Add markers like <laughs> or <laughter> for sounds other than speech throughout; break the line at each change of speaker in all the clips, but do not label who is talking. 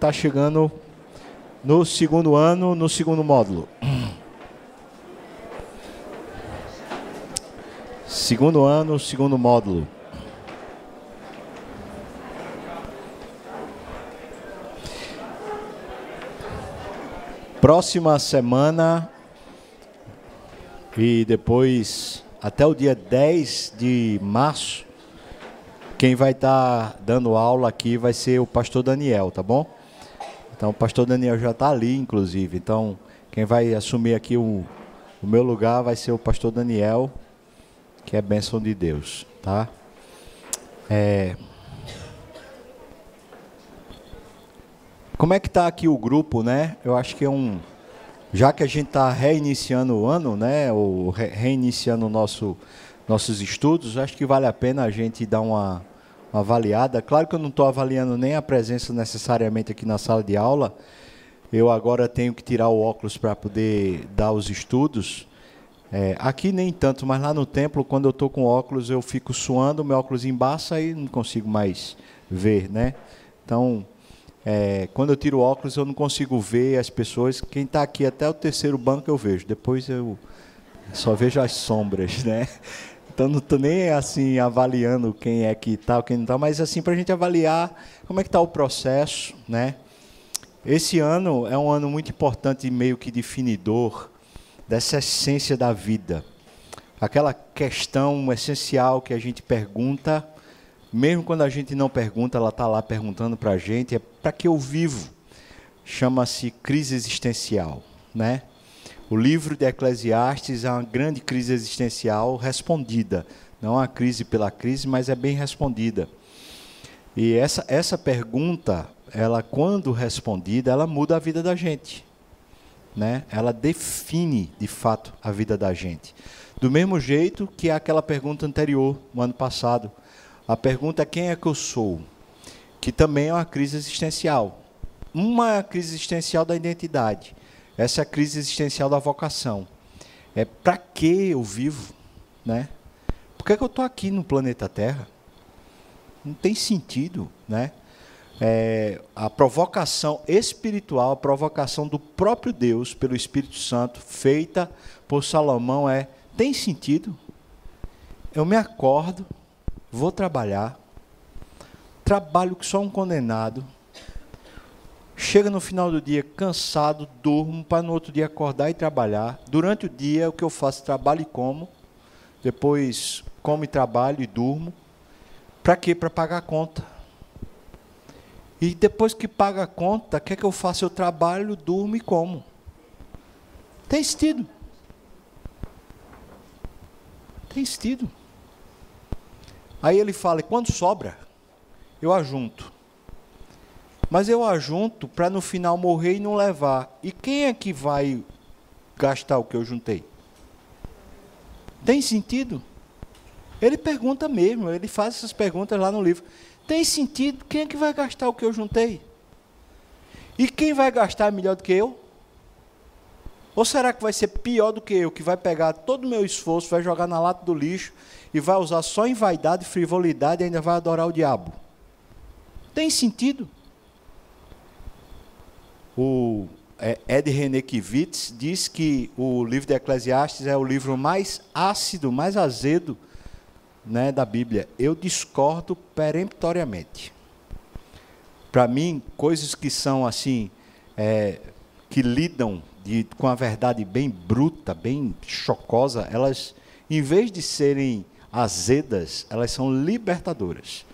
está chegando no segundo ano, no segundo módulo. Segundo ano, segundo módulo. Próxima semana e depois até o dia 10 de março, quem vai estar tá dando aula aqui vai ser o pastor Daniel, tá bom? Então o pastor Daniel já está ali, inclusive. Então, quem vai assumir aqui o, o meu lugar vai ser o pastor Daniel, que é bênção de Deus, tá? É... Como é que está aqui o grupo, né? Eu acho que é um. Já que a gente está reiniciando o ano, né? Ou re reiniciando nosso, nossos estudos, acho que vale a pena a gente dar uma, uma avaliada. Claro que eu não estou avaliando nem a presença necessariamente aqui na sala de aula. Eu agora tenho que tirar o óculos para poder dar os estudos. É, aqui nem tanto, mas lá no templo, quando eu estou com óculos, eu fico suando, meu óculos embaça e não consigo mais ver, né? Então, é, quando eu tiro o óculos, eu não consigo ver as pessoas. Quem está aqui até o terceiro banco eu vejo. Depois eu só vejo as sombras, <laughs> né? Então não estou nem assim avaliando quem é que está, quem não está, mas assim para a gente avaliar como é que está o processo, né? Esse ano é um ano muito importante e meio que definidor dessa essência da vida. Aquela questão essencial que a gente pergunta mesmo quando a gente não pergunta, ela está lá perguntando para a gente, é para que eu vivo? Chama-se crise existencial, né? O livro de Eclesiastes é uma grande crise existencial respondida. Não é uma crise pela crise, mas é bem respondida. E essa, essa pergunta, ela quando respondida, ela muda a vida da gente. Né? Ela define, de fato, a vida da gente. Do mesmo jeito que aquela pergunta anterior, no ano passado, a pergunta é quem é que eu sou? Que também é uma crise existencial. Uma crise existencial da identidade. Essa é a crise existencial da vocação. É para que eu vivo, né? Por que, é que eu estou aqui no planeta Terra? Não tem sentido, né? É, a provocação espiritual, a provocação do próprio Deus pelo Espírito Santo, feita por Salomão, é: tem sentido? Eu me acordo, vou trabalhar, trabalho que só um condenado, chega no final do dia cansado, durmo para no outro dia acordar e trabalhar. Durante o dia, o que eu faço? Trabalho e como, depois como e trabalho e durmo. Para quê? Para pagar a conta. E depois que paga a conta, o que é que eu faço? Eu trabalho, durmo e como. Tem sentido. Tem sentido. Aí ele fala: quando sobra, eu ajunto. Mas eu ajunto para no final morrer e não levar. E quem é que vai gastar o que eu juntei? Tem sentido? Ele pergunta mesmo, ele faz essas perguntas lá no livro. Tem sentido? Quem é que vai gastar o que eu juntei? E quem vai gastar melhor do que eu? Ou será que vai ser pior do que eu, que vai pegar todo o meu esforço, vai jogar na lata do lixo e vai usar só em vaidade, frivolidade e ainda vai adorar o diabo? Tem sentido? O é, Ed Kivitz diz que o livro de Eclesiastes é o livro mais ácido, mais azedo né, da Bíblia. Eu discordo peremptoriamente. Para mim, coisas que são assim, é, que lidam de, com a verdade bem bruta, bem chocosa, elas, em vez de serem azedas, elas são libertadoras.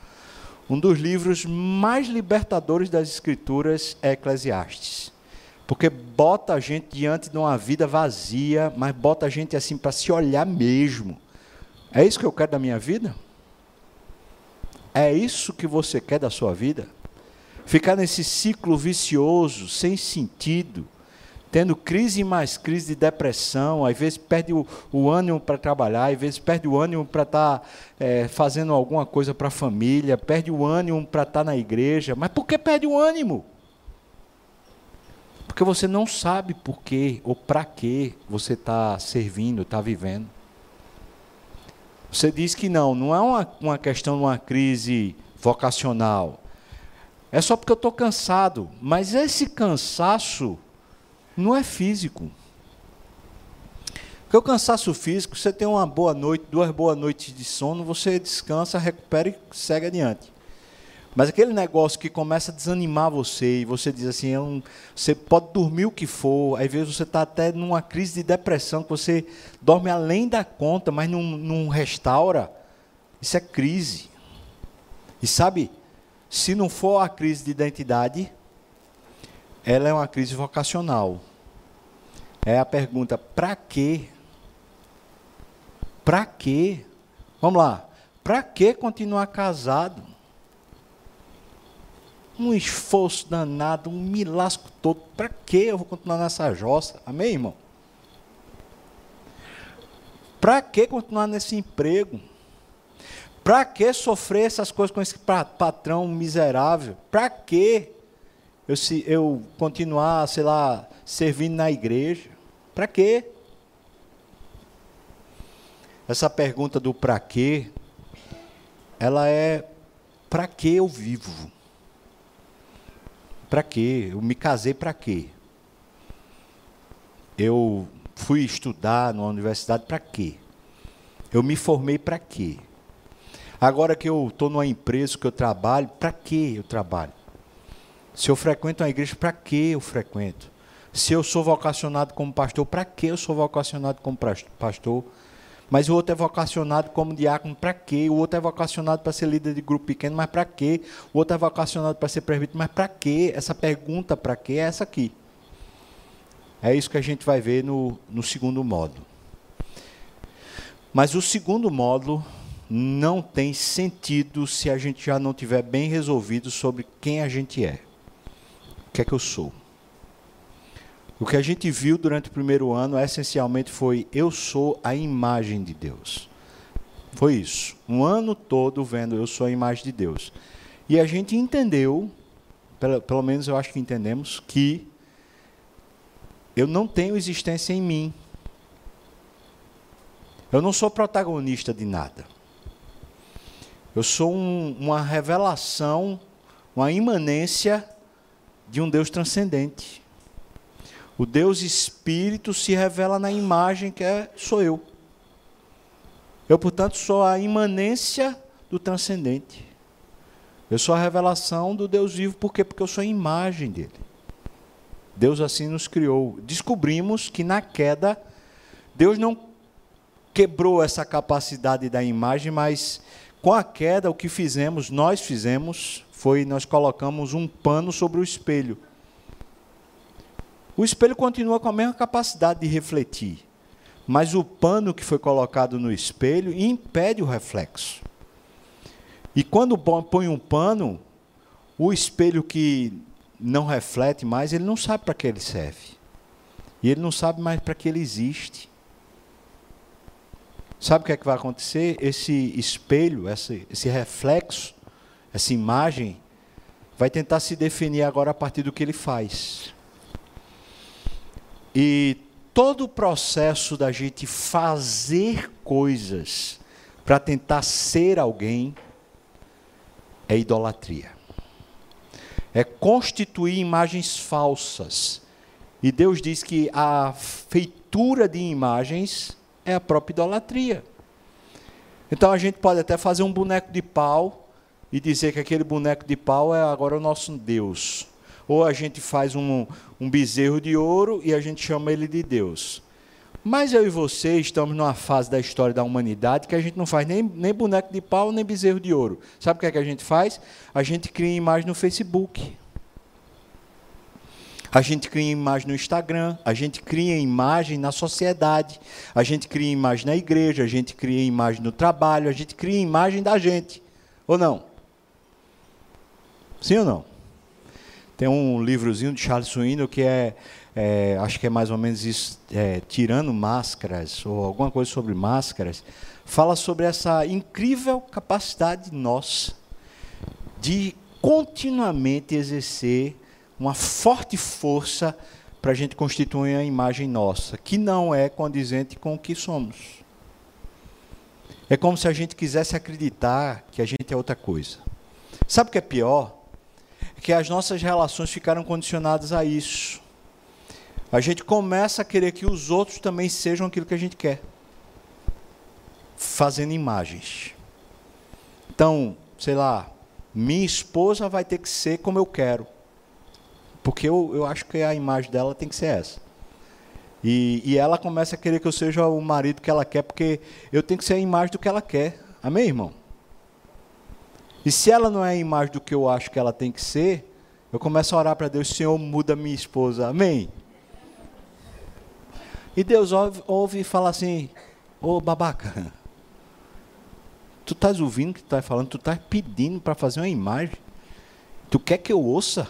Um dos livros mais libertadores das Escrituras é Eclesiastes. Porque bota a gente diante de uma vida vazia, mas bota a gente assim para se olhar mesmo. É isso que eu quero da minha vida? É isso que você quer da sua vida? Ficar nesse ciclo vicioso, sem sentido, tendo crise e mais crise de depressão, às vezes perde o, o ânimo para trabalhar, às vezes perde o ânimo para estar tá, é, fazendo alguma coisa para a família, perde o ânimo para estar tá na igreja. Mas por que perde o ânimo? Porque você não sabe por quê ou para que você está servindo, está vivendo. Você diz que não, não é uma, uma questão de uma crise vocacional. É só porque eu estou cansado. Mas esse cansaço não é físico. Porque o cansaço físico, você tem uma boa noite, duas boas noites de sono, você descansa, recupera e segue adiante. Mas aquele negócio que começa a desanimar você, e você diz assim, não, você pode dormir o que for, às vezes você está até numa crise de depressão, que você dorme além da conta, mas não, não restaura, isso é crise. E sabe, se não for a crise de identidade, ela é uma crise vocacional. É a pergunta: para quê? Para quê? Vamos lá. Para que continuar casado? Um esforço danado, um milasco todo. Para que eu vou continuar nessa jossa? Amém, irmão? Para que continuar nesse emprego? Para que sofrer essas coisas com esse patrão miserável? Para que eu, eu continuar, sei lá, servindo na igreja? Para quê? Essa pergunta do para quê, ela é para que eu vivo? Para quê? Eu me casei para quê? Eu fui estudar numa universidade para quê? Eu me formei para quê? Agora que eu estou numa empresa que eu trabalho, para que eu trabalho? Se eu frequento uma igreja, para que eu frequento? Se eu sou vocacionado como pastor, para que eu sou vocacionado como pastor? Mas o outro é vocacionado como diácono, para quê? O outro é vocacionado para ser líder de grupo pequeno, mas para quê? O outro é vocacionado para ser presbítero, mas para quê? Essa pergunta, para quê, é essa aqui. É isso que a gente vai ver no, no segundo módulo. Mas o segundo módulo não tem sentido se a gente já não tiver bem resolvido sobre quem a gente é. O que é que eu sou? O que a gente viu durante o primeiro ano essencialmente foi eu sou a imagem de Deus. Foi isso. Um ano todo vendo eu sou a imagem de Deus. E a gente entendeu, pelo, pelo menos eu acho que entendemos, que eu não tenho existência em mim. Eu não sou protagonista de nada. Eu sou um, uma revelação, uma imanência de um Deus transcendente. O Deus Espírito se revela na imagem que é, sou eu. Eu, portanto, sou a imanência do transcendente. Eu sou a revelação do Deus vivo, por quê? Porque eu sou a imagem dele. Deus assim nos criou. Descobrimos que na queda, Deus não quebrou essa capacidade da imagem, mas com a queda, o que fizemos, nós fizemos, foi nós colocamos um pano sobre o espelho. O espelho continua com a mesma capacidade de refletir, mas o pano que foi colocado no espelho impede o reflexo. E quando põe um pano, o espelho que não reflete mais, ele não sabe para que ele serve. E ele não sabe mais para que ele existe. Sabe o que é que vai acontecer? Esse espelho, esse, esse reflexo, essa imagem, vai tentar se definir agora a partir do que ele faz. E todo o processo da gente fazer coisas para tentar ser alguém é idolatria. É constituir imagens falsas. E Deus diz que a feitura de imagens é a própria idolatria. Então a gente pode até fazer um boneco de pau e dizer que aquele boneco de pau é agora o nosso Deus. Ou a gente faz um, um bezerro de ouro e a gente chama ele de Deus. Mas eu e você estamos numa fase da história da humanidade que a gente não faz nem, nem boneco de pau, nem bezerro de ouro. Sabe o que, é que a gente faz? A gente cria imagem no Facebook. A gente cria imagem no Instagram, a gente cria imagem na sociedade, a gente cria imagem na igreja, a gente cria imagem no trabalho, a gente cria imagem da gente. Ou não? Sim ou não? Tem um livrozinho de Charles Swindoll que é, é acho que é mais ou menos isso, é, tirando máscaras ou alguma coisa sobre máscaras, fala sobre essa incrível capacidade nossa de continuamente exercer uma forte força para a gente constituir a imagem nossa, que não é condizente com o que somos. É como se a gente quisesse acreditar que a gente é outra coisa. Sabe o que é pior? Que as nossas relações ficaram condicionadas a isso. A gente começa a querer que os outros também sejam aquilo que a gente quer, fazendo imagens. Então, sei lá, minha esposa vai ter que ser como eu quero, porque eu, eu acho que a imagem dela tem que ser essa. E, e ela começa a querer que eu seja o marido que ela quer, porque eu tenho que ser a imagem do que ela quer. Amém, irmão? E se ela não é a imagem do que eu acho que ela tem que ser, eu começo a orar para Deus, Senhor, muda minha esposa. Amém? E Deus ouve, ouve e fala assim, ô babaca, tu estás ouvindo o que tu estás falando, tu estás pedindo para fazer uma imagem. Tu quer que eu ouça?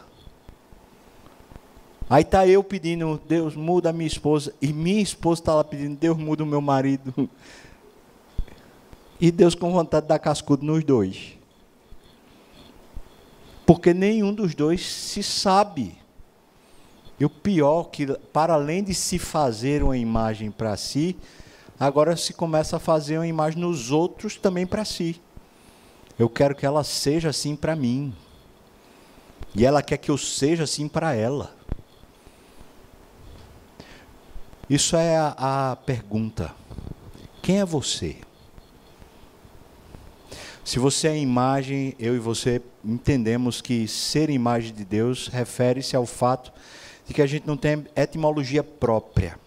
Aí está eu pedindo, Deus muda a minha esposa, e minha esposa está lá pedindo, Deus muda o meu marido. E Deus com vontade de dar cascudo nos dois. Porque nenhum dos dois se sabe. E o pior, que para além de se fazer uma imagem para si, agora se começa a fazer uma imagem nos outros também para si. Eu quero que ela seja assim para mim. E ela quer que eu seja assim para ela. Isso é a, a pergunta. Quem é você? Se você é imagem, eu e você entendemos que ser imagem de Deus refere-se ao fato de que a gente não tem etimologia própria.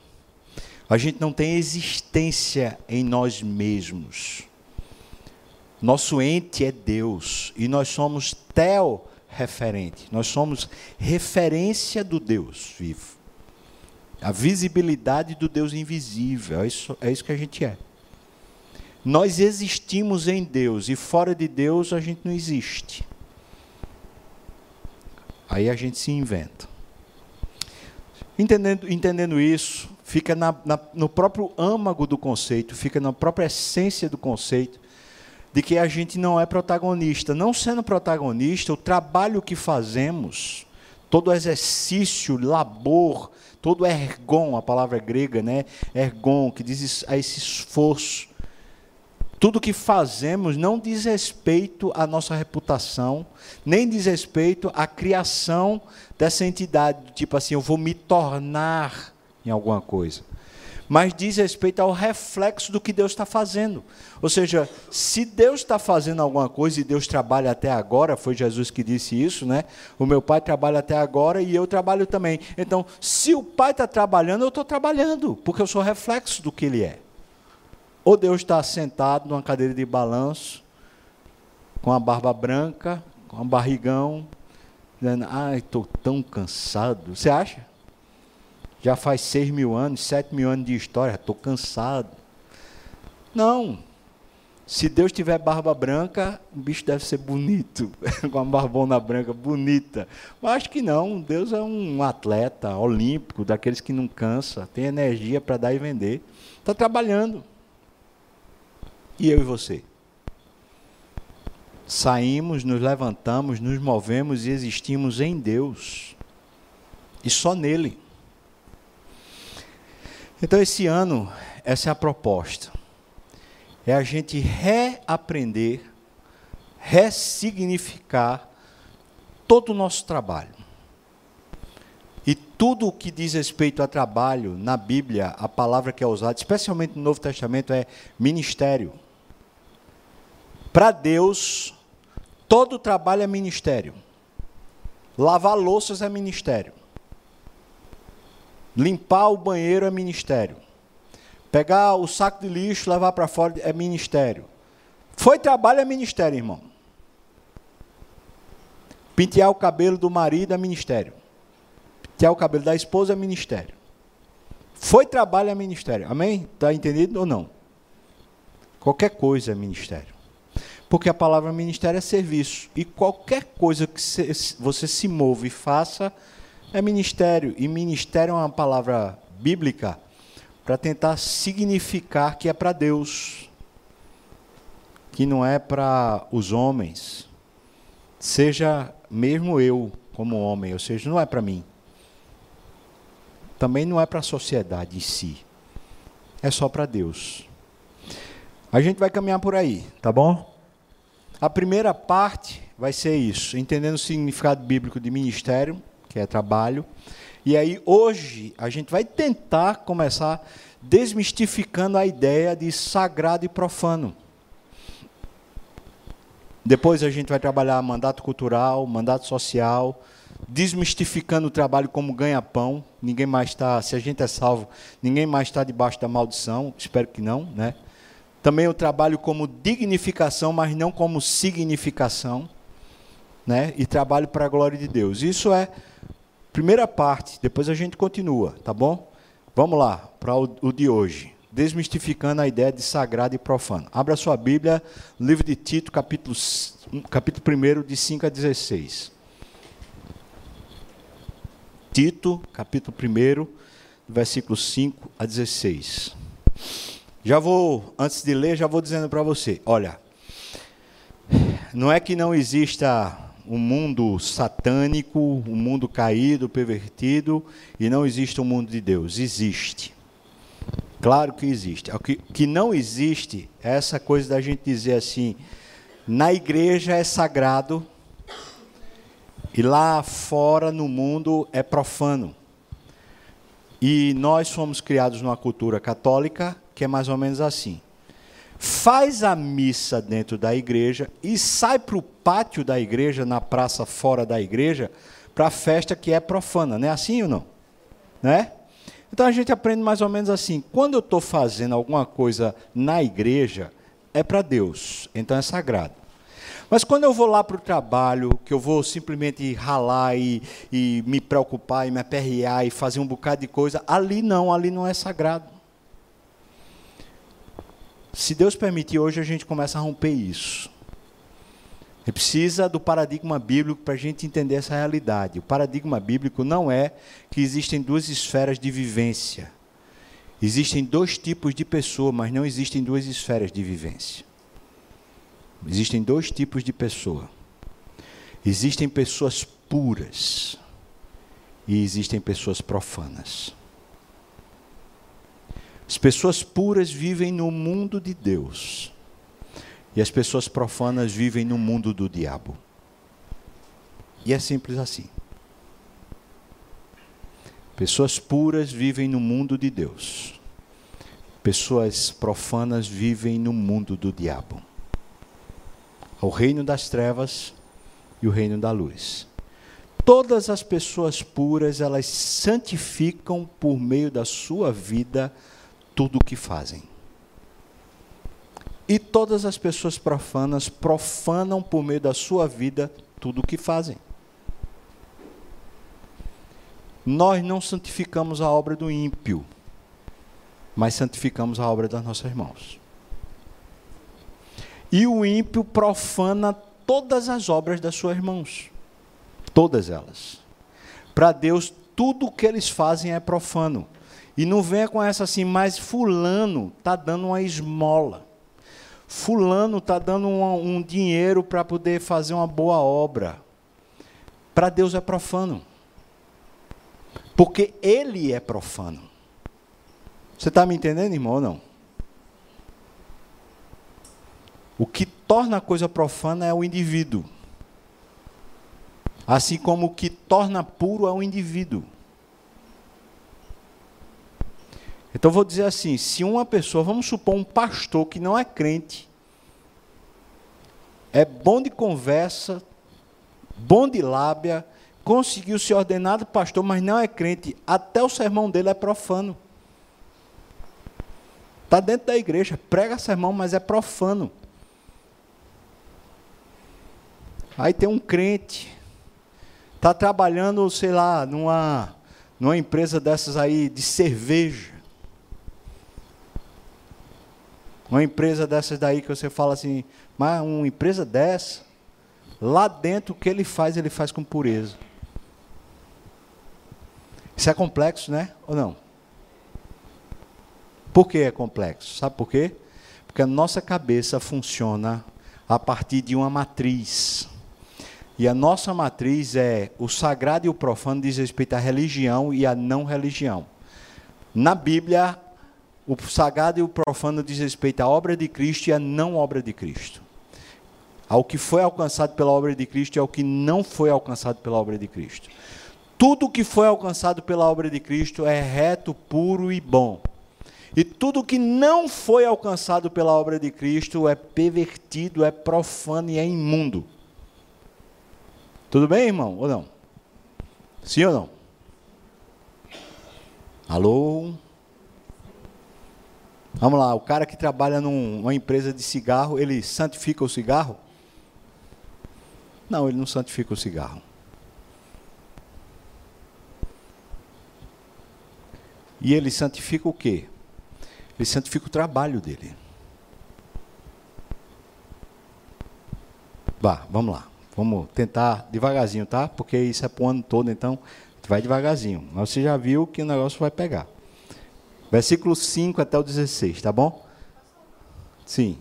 A gente não tem existência em nós mesmos. Nosso ente é Deus e nós somos teo referente. Nós somos referência do Deus vivo. A visibilidade do Deus invisível. É isso, é isso que a gente é. Nós existimos em Deus e fora de Deus a gente não existe. Aí a gente se inventa. Entendendo, entendendo isso, fica na, na, no próprio âmago do conceito, fica na própria essência do conceito, de que a gente não é protagonista. Não sendo protagonista, o trabalho que fazemos, todo exercício, labor, todo ergon, a palavra grega, né? Ergon, que diz a esse esforço. Tudo que fazemos não diz respeito à nossa reputação, nem diz respeito à criação dessa entidade, tipo assim, eu vou me tornar em alguma coisa. Mas diz respeito ao reflexo do que Deus está fazendo. Ou seja, se Deus está fazendo alguma coisa e Deus trabalha até agora, foi Jesus que disse isso, né? O meu pai trabalha até agora e eu trabalho também. Então, se o pai está trabalhando, eu estou trabalhando, porque eu sou reflexo do que ele é. Ou Deus está sentado numa cadeira de balanço, com a barba branca, com um barrigão, dizendo, ai, estou tão cansado. Você acha? Já faz seis mil anos, sete mil anos de história, estou cansado. Não. Se Deus tiver barba branca, o bicho deve ser bonito, <laughs> com uma barbona branca bonita. Mas acho que não. Deus é um atleta olímpico, daqueles que não cansa, tem energia para dar e vender. Está trabalhando. E eu e você? Saímos, nos levantamos, nos movemos e existimos em Deus. E só nele. Então, esse ano, essa é a proposta. É a gente reaprender, ressignificar todo o nosso trabalho. E tudo o que diz respeito a trabalho, na Bíblia, a palavra que é usada, especialmente no Novo Testamento, é ministério. Para Deus, todo trabalho é ministério. Lavar louças é ministério. Limpar o banheiro é ministério. Pegar o saco de lixo, levar para fora é ministério. Foi trabalho é ministério, irmão. Pentear o cabelo do marido é ministério. Pentear o cabelo da esposa é ministério. Foi trabalho é ministério. Amém? Está entendido ou não? Qualquer coisa é ministério. Porque a palavra ministério é serviço. E qualquer coisa que você se move e faça é ministério. E ministério é uma palavra bíblica para tentar significar que é para Deus, que não é para os homens. Seja mesmo eu como homem, ou seja, não é para mim. Também não é para a sociedade em si. É só para Deus. A gente vai caminhar por aí, tá bom? A primeira parte vai ser isso, entendendo o significado bíblico de ministério, que é trabalho. E aí, hoje, a gente vai tentar começar desmistificando a ideia de sagrado e profano. Depois a gente vai trabalhar mandato cultural, mandato social, desmistificando o trabalho como ganha-pão. Ninguém mais está, se a gente é salvo, ninguém mais está debaixo da maldição. Espero que não, né? Também o trabalho como dignificação, mas não como significação, né? E trabalho para a glória de Deus. Isso é primeira parte. Depois a gente continua, tá bom? Vamos lá para o, o de hoje desmistificando a ideia de sagrado e profano. Abra sua Bíblia, livro de Tito, capítulo, capítulo 1, de 5 a 16. Tito, capítulo 1, versículos 5 a 16. Já vou, antes de ler, já vou dizendo para você: olha, não é que não exista um mundo satânico, um mundo caído, pervertido, e não existe um mundo de Deus. Existe. Claro que existe. O que, que não existe é essa coisa da gente dizer assim: na igreja é sagrado e lá fora no mundo é profano. E nós fomos criados numa cultura católica que é mais ou menos assim. Faz a missa dentro da igreja e sai para o pátio da igreja, na praça fora da igreja, para a festa que é profana. Não é assim ou não? Né? Então a gente aprende mais ou menos assim: quando eu estou fazendo alguma coisa na igreja, é para Deus, então é sagrado. Mas quando eu vou lá para o trabalho, que eu vou simplesmente ralar e, e me preocupar e me aperrear e fazer um bocado de coisa, ali não, ali não é sagrado. Se Deus permitir, hoje a gente começa a romper isso. Ele precisa do paradigma bíblico para a gente entender essa realidade. O paradigma bíblico não é que existem duas esferas de vivência. Existem dois tipos de pessoa, mas não existem duas esferas de vivência. Existem dois tipos de pessoa. Existem pessoas puras e existem pessoas profanas. As pessoas puras vivem no mundo de Deus. E as pessoas profanas vivem no mundo do diabo. E é simples assim. Pessoas puras vivem no mundo de Deus. Pessoas profanas vivem no mundo do diabo. O reino das trevas e o reino da luz. Todas as pessoas puras, elas santificam por meio da sua vida tudo o que fazem. E todas as pessoas profanas profanam por meio da sua vida tudo o que fazem. Nós não santificamos a obra do ímpio, mas santificamos a obra das nossas mãos. E o ímpio profana todas as obras das suas mãos. Todas elas. Para Deus, tudo o que eles fazem é profano. E não venha com essa assim, mas fulano está dando uma esmola fulano está dando um, um dinheiro para poder fazer uma boa obra. Para Deus é profano. Porque ele é profano. Você está me entendendo, irmão, ou não? O que torna a coisa profana é o indivíduo. Assim como o que torna puro é o indivíduo. Então vou dizer assim: se uma pessoa, vamos supor um pastor que não é crente, é bom de conversa, bom de lábia, conseguiu ser ordenado pastor, mas não é crente, até o sermão dele é profano. Está dentro da igreja, prega sermão, mas é profano. Aí tem um crente, está trabalhando, sei lá, numa, numa empresa dessas aí de cerveja. Uma empresa dessas daí que você fala assim, mas uma empresa dessa, lá dentro o que ele faz, ele faz com pureza. Isso é complexo, né? Ou não? Por que é complexo? Sabe por quê? Porque a nossa cabeça funciona a partir de uma matriz. E a nossa matriz é o sagrado e o profano diz respeito à religião e à não religião. Na Bíblia, o sagrado e o profano diz respeito à obra de Cristo e à não obra de Cristo. ao que foi alcançado pela obra de Cristo e ao que não foi alcançado pela obra de Cristo. Tudo que foi alcançado pela obra de Cristo é reto, puro e bom. E tudo que não foi alcançado pela obra de Cristo é pervertido, é profano e é imundo. Tudo bem, irmão? Ou não? Sim ou não? Alô? Vamos lá, o cara que trabalha numa empresa de cigarro, ele santifica o cigarro? Não, ele não santifica o cigarro. E ele santifica o quê? Ele santifica o trabalho dele. Vá, vamos lá. Vamos tentar devagarzinho, tá? Porque isso é para o ano todo, então vai devagarzinho. Mas você já viu que o negócio vai pegar. Versículo 5 até o 16, tá bom? Sim.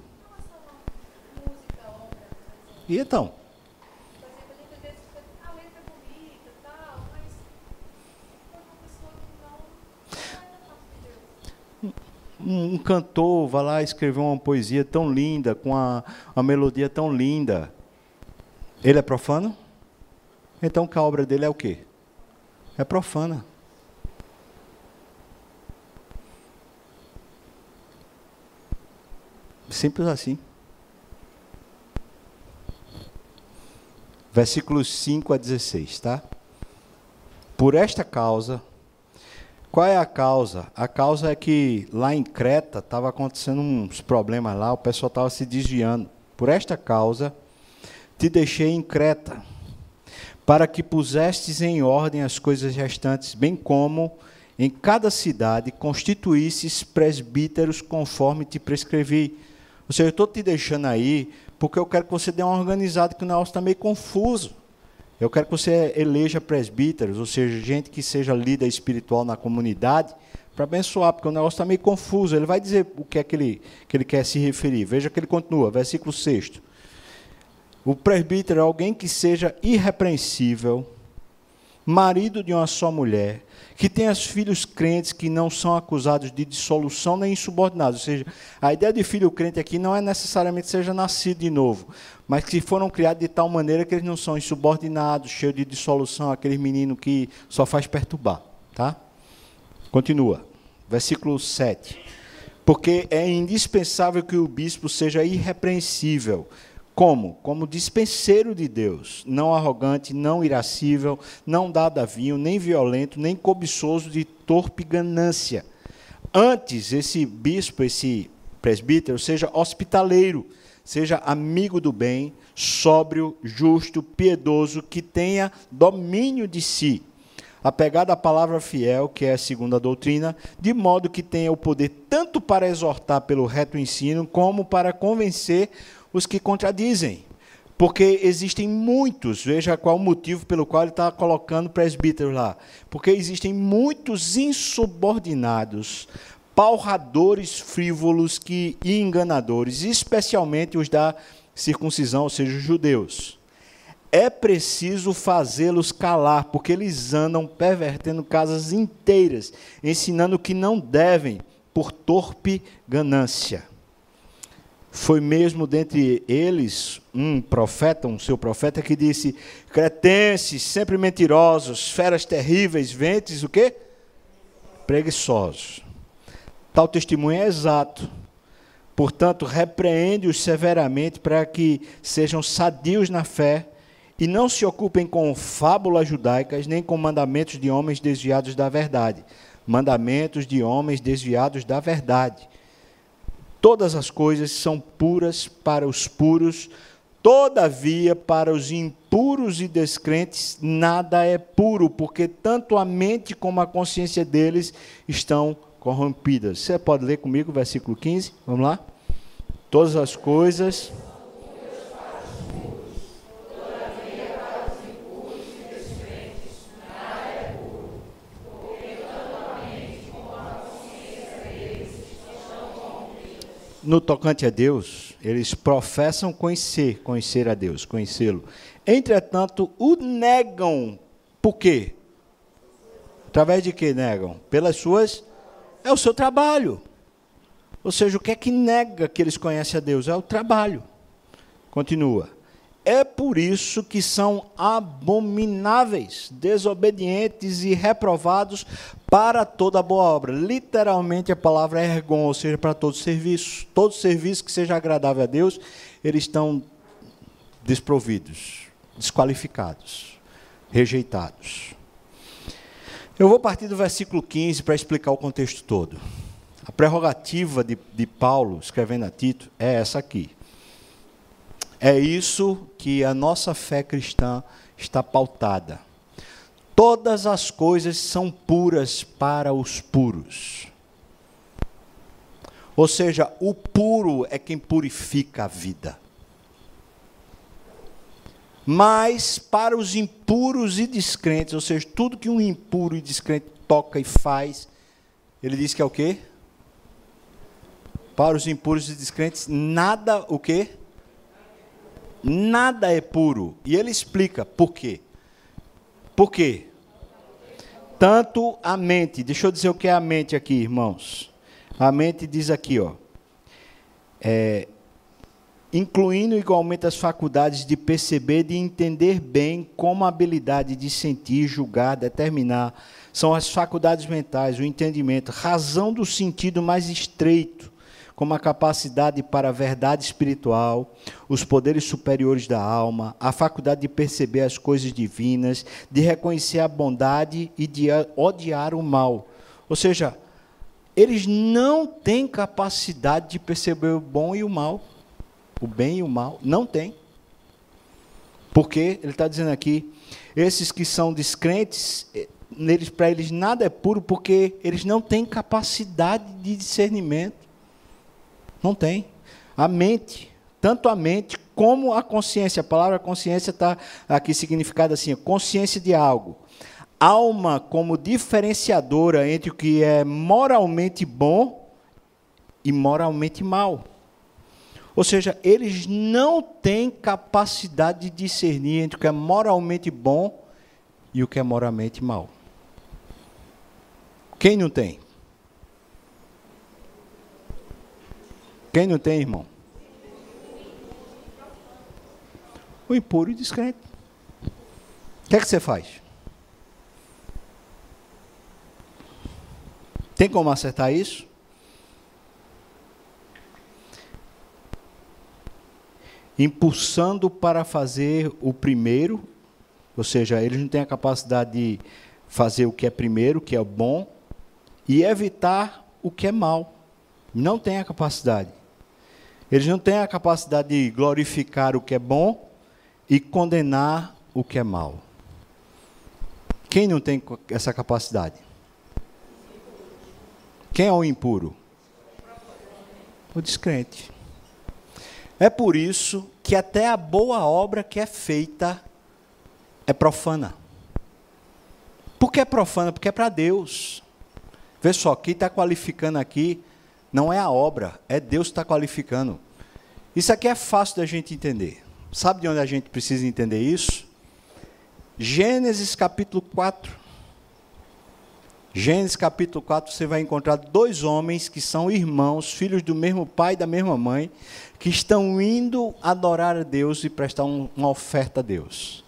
E então? um, um, cantor vai lá escrever uma poesia tão linda, com a, uma melodia tão linda. Ele é profano? Então que a obra dele é o quê? É profana. Simples assim. Versículos 5 a 16, tá? Por esta causa, qual é a causa? A causa é que lá em Creta estava acontecendo uns problemas lá, o pessoal estava se desviando. Por esta causa, te deixei em Creta, para que pusestes em ordem as coisas restantes, bem como em cada cidade constituísses presbíteros conforme te prescrevi. Ou seja, eu estou te deixando aí porque eu quero que você dê uma organizada, que o negócio está meio confuso. Eu quero que você eleja presbíteros, ou seja, gente que seja líder espiritual na comunidade, para abençoar, porque o negócio está meio confuso. Ele vai dizer o que é que ele, que ele quer se referir. Veja que ele continua, versículo 6. O presbítero é alguém que seja irrepreensível, marido de uma só mulher, que tenha filhos crentes que não são acusados de dissolução nem insubordinados. Ou seja, a ideia de filho crente aqui não é necessariamente seja nascido de novo, mas que foram criados de tal maneira que eles não são insubordinados, cheios de dissolução, aquele menino que só faz perturbar. Tá? Continua. Versículo 7. Porque é indispensável que o bispo seja irrepreensível, como? Como dispenseiro de Deus, não arrogante, não irascível, não dado a vinho, nem violento, nem cobiçoso de torpe ganância. Antes, esse bispo, esse presbítero, seja hospitaleiro, seja amigo do bem, sóbrio, justo, piedoso, que tenha domínio de si, apegado à palavra fiel, que é a segunda doutrina, de modo que tenha o poder tanto para exortar pelo reto ensino, como para convencer os que contradizem. Porque existem muitos, veja qual o motivo pelo qual ele está colocando presbítero lá. Porque existem muitos insubordinados, palradores frívolos que, e enganadores, especialmente os da circuncisão, ou seja, os judeus. É preciso fazê-los calar, porque eles andam pervertendo casas inteiras, ensinando que não devem, por torpe ganância. Foi mesmo dentre eles um profeta, um seu profeta, que disse: cretenses, sempre mentirosos, feras terríveis, ventes, o quê? Preguiçosos. Tal testemunho é exato. Portanto, repreende-os severamente para que sejam sadios na fé e não se ocupem com fábulas judaicas, nem com mandamentos de homens desviados da verdade. Mandamentos de homens desviados da verdade Todas as coisas são puras para os puros, todavia, para os impuros e descrentes, nada é puro, porque tanto a mente como a consciência deles estão corrompidas. Você pode ler comigo o versículo 15? Vamos lá? Todas as coisas no tocante a Deus, eles professam conhecer, conhecer a Deus, conhecê-lo. Entretanto, o negam. Por quê? Através de que negam? Pelas suas. É o seu trabalho. Ou seja, o que é que nega que eles conhecem a Deus? É o trabalho. Continua. É por isso que são abomináveis, desobedientes e reprovados para toda boa obra. Literalmente a palavra é ergon, ou seja, para todo serviço. Todo serviço que seja agradável a Deus, eles estão desprovidos, desqualificados, rejeitados. Eu vou partir do versículo 15 para explicar o contexto todo. A prerrogativa de, de Paulo, escrevendo a Tito, é essa aqui. É isso que a nossa fé cristã está pautada. Todas as coisas são puras para os puros. Ou seja, o puro é quem purifica a vida. Mas para os impuros e descrentes, ou seja, tudo que um impuro e descrente toca e faz, ele diz que é o quê? Para os impuros e descrentes, nada o quê? Nada é puro. E ele explica por quê. Por quê? Tanto a mente, deixa eu dizer o que é a mente aqui, irmãos. A mente diz aqui, ó. É, incluindo igualmente as faculdades de perceber, de entender bem, como a habilidade de sentir, julgar, determinar, são as faculdades mentais, o entendimento, razão do sentido mais estreito, como a capacidade para a verdade espiritual, os poderes superiores da alma, a faculdade de perceber as coisas divinas, de reconhecer a bondade e de odiar o mal. Ou seja, eles não têm capacidade de perceber o bom e o mal o bem e o mal. Não tem. Porque ele está dizendo aqui, esses que são descrentes, eh, neles, para eles nada é puro, porque eles não têm capacidade de discernimento. Não tem. A mente, tanto a mente como a consciência. A palavra consciência está aqui significada assim: consciência de algo. Alma como diferenciadora entre o que é moralmente bom e moralmente mal. Ou seja, eles não têm capacidade de discernir entre o que é moralmente bom e o que é moralmente mal. Quem não tem? Quem não tem, irmão? O impuro e descrente. O que é que você faz? Tem como acertar isso? impulsando para fazer o primeiro, ou seja, eles não têm a capacidade de fazer o que é primeiro, o que é bom, e evitar o que é mal. Não tem a capacidade. Eles não têm a capacidade de glorificar o que é bom e condenar o que é mal. Quem não tem essa capacidade? Quem é o impuro? O descrente. É por isso que até a boa obra que é feita é profana. Por que é profana? Porque é para Deus. Vê só, quem está qualificando aqui não é a obra, é Deus que está qualificando. Isso aqui é fácil da gente entender. Sabe de onde a gente precisa entender isso? Gênesis capítulo 4. Gênesis capítulo 4, você vai encontrar dois homens que são irmãos, filhos do mesmo pai e da mesma mãe, que estão indo adorar a Deus e prestar um, uma oferta a Deus.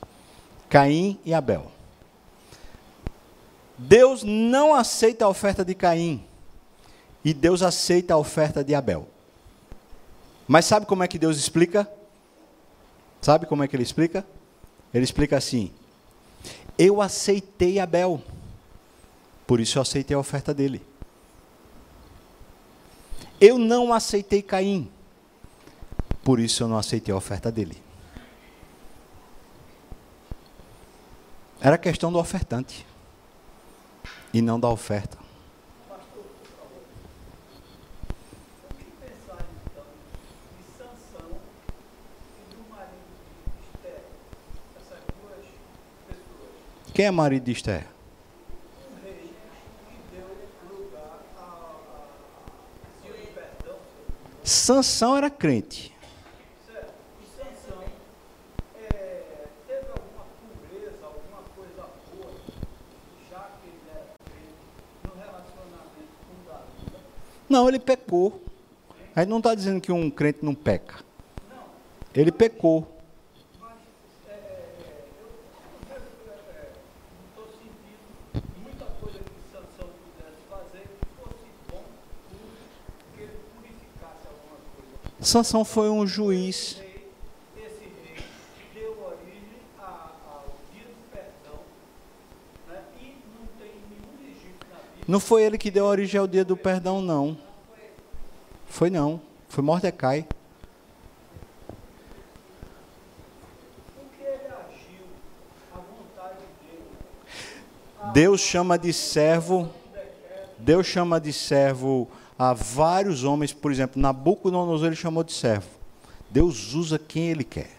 Caim e Abel. Deus não aceita a oferta de Caim e Deus aceita a oferta de Abel. Mas sabe como é que Deus explica? Sabe como é que ele explica? Ele explica assim: Eu aceitei Abel, por isso eu aceitei a oferta dele. Eu não aceitei Caim, por isso eu não aceitei a oferta dele. Era questão do ofertante e não da oferta. Quem é marido de Esther? Sansão era crente. Não, ele pecou. A gente não está dizendo que um crente não peca. Ele pecou. Sansão foi um juiz.
Não
foi ele que deu origem ao dia do perdão, não. Foi não. Foi Mordecai.
Deus
chama de servo. Deus chama de servo a vários homens, por exemplo, Nabucodonosor ele chamou de servo. Deus usa quem ele quer.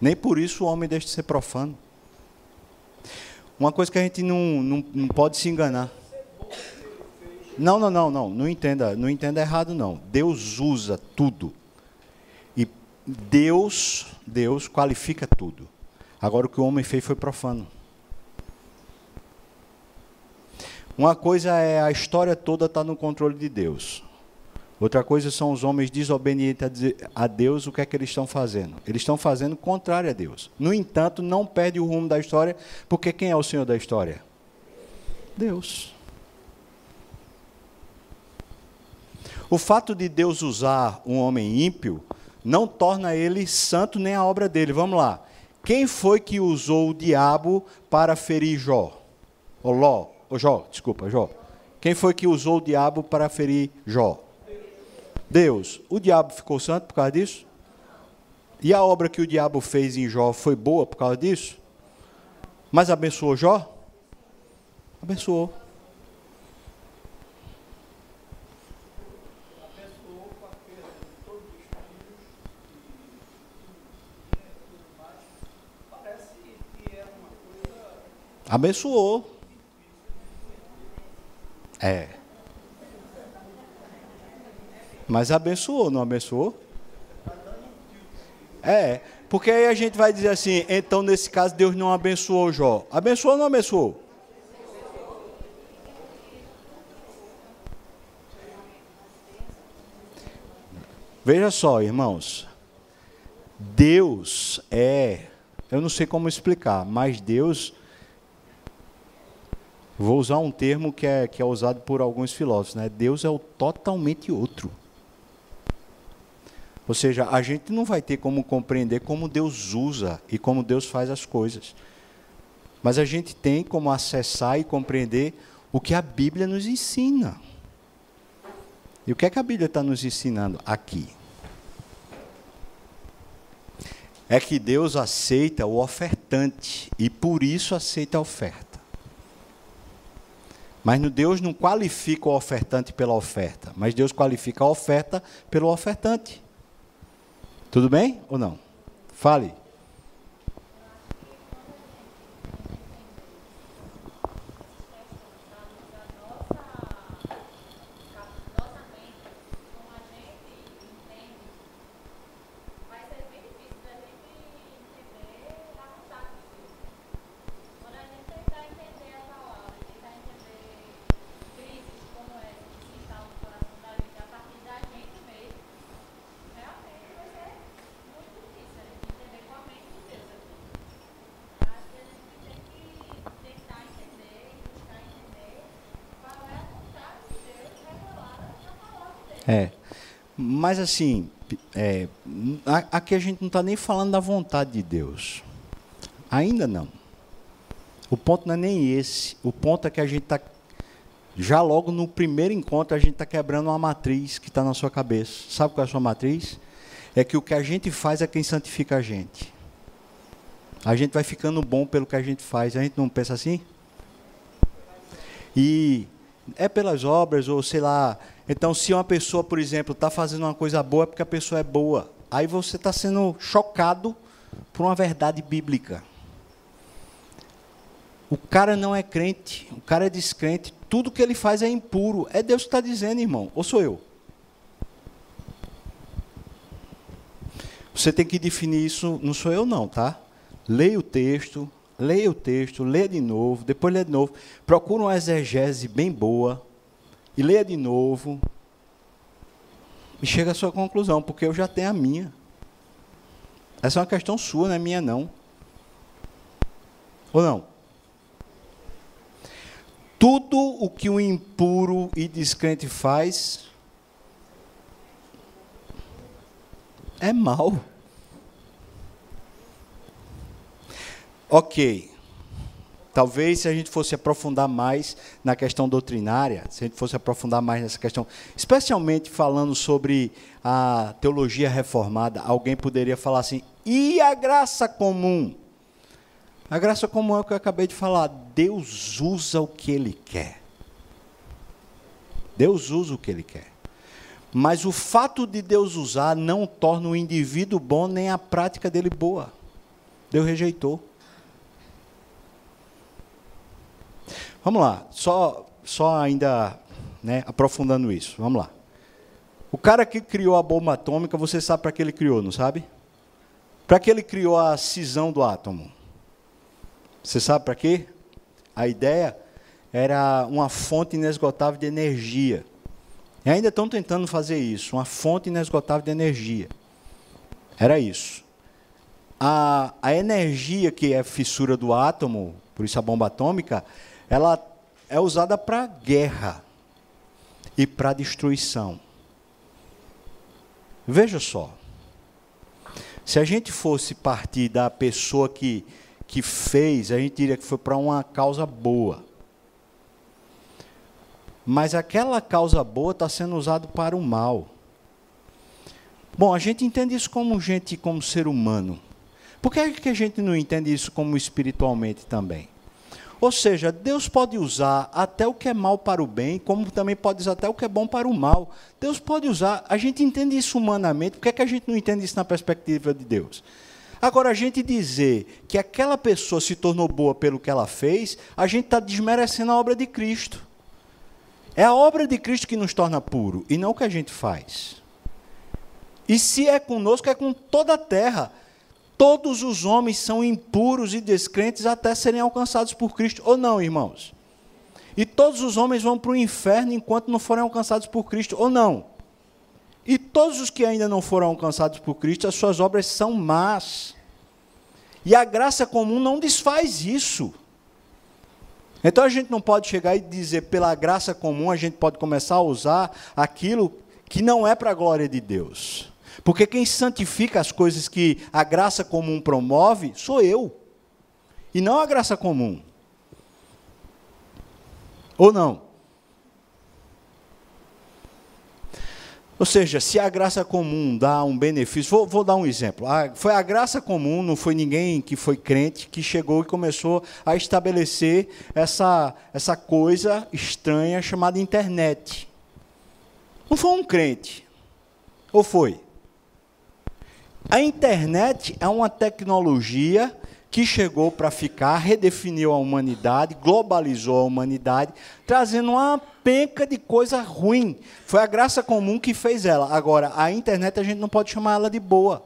Nem por isso o homem deixa de ser profano. Uma coisa que a gente não, não, não pode se enganar. Não, não, não, não. Não entenda, não entenda errado, não. Deus usa tudo. E Deus, Deus qualifica tudo. Agora o que o homem fez foi profano. Uma coisa é a história toda estar no controle de Deus. Outra coisa são os homens desobedientes a Deus, o que é que eles estão fazendo? Eles estão fazendo contrário a Deus. No entanto, não perde o rumo da história, porque quem é o Senhor da história? Deus. O fato de Deus usar um homem ímpio não torna ele santo nem a obra dele. Vamos lá. Quem foi que usou o diabo para ferir Jó? Ou Ou Jó, desculpa, Jó. Quem foi que usou o diabo para ferir Jó? Deus. O diabo ficou santo por causa disso? E a obra que o diabo fez em Jó foi boa por causa disso? Mas abençoou Jó? Abençoou.
Abençoou com a perda de todos os filhos e tudo mais. Parece que é.
Mas abençoou, não abençoou? É, porque aí a gente vai dizer assim, então nesse caso Deus não abençoou Jó. Abençoou ou não abençoou? Veja só, irmãos. Deus é, eu não sei como explicar, mas Deus Vou usar um termo que é, que é usado por alguns filósofos, né? Deus é o totalmente outro. Ou seja, a gente não vai ter como compreender como Deus usa e como Deus faz as coisas. Mas a gente tem como acessar e compreender o que a Bíblia nos ensina. E o que é que a Bíblia está nos ensinando aqui? É que Deus aceita o ofertante e por isso aceita a oferta. Mas no Deus não qualifica o ofertante pela oferta, mas Deus qualifica a oferta pelo ofertante. Tudo bem ou não? Fale.
nossa mente, como a gente entende, vai ser bem difícil da gente entender a vontade de Deus. Quando a gente tentar entender a palavra, tentar entender crises como essa que se instalam no coração da gente, a partir da gente mesmo, realmente vai ser muito difícil a gente entender com a mente de Deus aqui. Acho que a gente tem que tentar entender e buscar entender qual é a vontade de Deus revelada na palavra dele.
É. Mas assim, é, aqui a gente não está nem falando da vontade de Deus. Ainda não. O ponto não é nem esse. O ponto é que a gente está. Já logo no primeiro encontro, a gente está quebrando uma matriz que está na sua cabeça. Sabe qual é a sua matriz? É que o que a gente faz é quem santifica a gente. A gente vai ficando bom pelo que a gente faz. A gente não pensa assim? E é pelas obras, ou sei lá. Então, se uma pessoa, por exemplo, está fazendo uma coisa boa, é porque a pessoa é boa. Aí você está sendo chocado por uma verdade bíblica. O cara não é crente, o cara é descrente, tudo que ele faz é impuro. É Deus que está dizendo, irmão, ou sou eu? Você tem que definir isso, não sou eu não, tá? Leia o texto, leia o texto, leia de novo, depois leia de novo. Procura uma exegese bem boa e leia de novo. E chega à sua conclusão, porque eu já tenho a minha. Essa é uma questão sua, não é minha não. Ou não? Tudo o que o impuro e descrente faz é mal. Ok. Talvez se a gente fosse aprofundar mais na questão doutrinária, se a gente fosse aprofundar mais nessa questão, especialmente falando sobre a teologia reformada, alguém poderia falar assim: e a graça comum? A graça comum é o que eu acabei de falar. Deus usa o que Ele quer. Deus usa o que Ele quer. Mas o fato de Deus usar não torna o indivíduo bom nem a prática dele boa. Deus rejeitou. Vamos lá, só, só ainda né, aprofundando isso. Vamos lá. O cara que criou a bomba atômica, você sabe para que ele criou, não sabe? Para que ele criou a cisão do átomo? Você sabe para quê? A ideia era uma fonte inesgotável de energia. E ainda estão tentando fazer isso, uma fonte inesgotável de energia. Era isso. A, a energia que é fissura do átomo, por isso a bomba atômica, ela é usada para guerra e para destruição. Veja só. Se a gente fosse partir da pessoa que, que fez, a gente diria que foi para uma causa boa. Mas aquela causa boa está sendo usada para o mal. Bom, a gente entende isso como gente, como ser humano. Por que, é que a gente não entende isso como espiritualmente também? Ou seja, Deus pode usar até o que é mal para o bem, como também pode usar até o que é bom para o mal. Deus pode usar, a gente entende isso humanamente, por que, é que a gente não entende isso na perspectiva de Deus? Agora, a gente dizer que aquela pessoa se tornou boa pelo que ela fez, a gente está desmerecendo a obra de Cristo. É a obra de Cristo que nos torna puro, e não o que a gente faz. E se é conosco, é com toda a terra. Todos os homens são impuros e descrentes até serem alcançados por Cristo, ou não, irmãos? E todos os homens vão para o inferno enquanto não forem alcançados por Cristo, ou não? E todos os que ainda não foram alcançados por Cristo, as suas obras são más. E a graça comum não desfaz isso. Então a gente não pode chegar e dizer, pela graça comum, a gente pode começar a usar aquilo que não é para a glória de Deus. Porque quem santifica as coisas que a graça comum promove sou eu. E não a graça comum. Ou não? Ou seja, se a graça comum dá um benefício, vou, vou dar um exemplo. A, foi a graça comum, não foi ninguém que foi crente que chegou e começou a estabelecer essa, essa coisa estranha chamada internet. Não foi um crente. Ou foi? A internet é uma tecnologia que chegou para ficar, redefiniu a humanidade, globalizou a humanidade, trazendo uma penca de coisa ruim. Foi a graça comum que fez ela. Agora, a internet a gente não pode chamar ela de boa.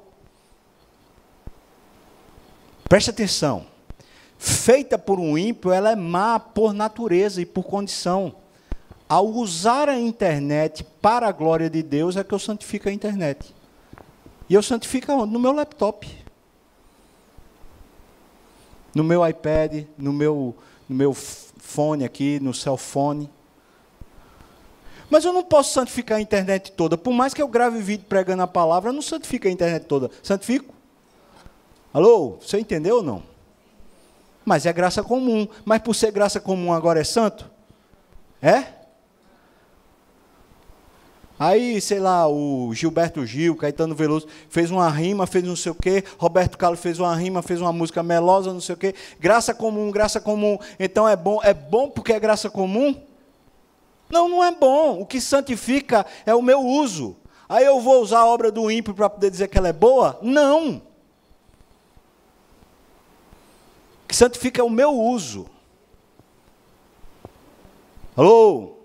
Preste atenção. Feita por um ímpio, ela é má por natureza e por condição. Ao usar a internet para a glória de Deus, é que eu santifico a internet. E eu santifico onde? No meu laptop. No meu iPad, no meu, no meu fone aqui, no cell phone. Mas eu não posso santificar a internet toda. Por mais que eu grave vídeo pregando a palavra, eu não santifico a internet toda. Santifico? Alô? Você entendeu ou não? Mas é graça comum. Mas por ser graça comum agora é santo? É? Aí, sei lá, o Gilberto Gil, Caetano Veloso, fez uma rima, fez não sei o quê, Roberto Carlos fez uma rima, fez uma música melosa, não sei o quê. Graça comum, graça comum. Então é bom, é bom porque é graça comum? Não, não é bom. O que santifica é o meu uso. Aí eu vou usar a obra do ímpio para poder dizer que ela é boa? Não. O que santifica é o meu uso. Alô?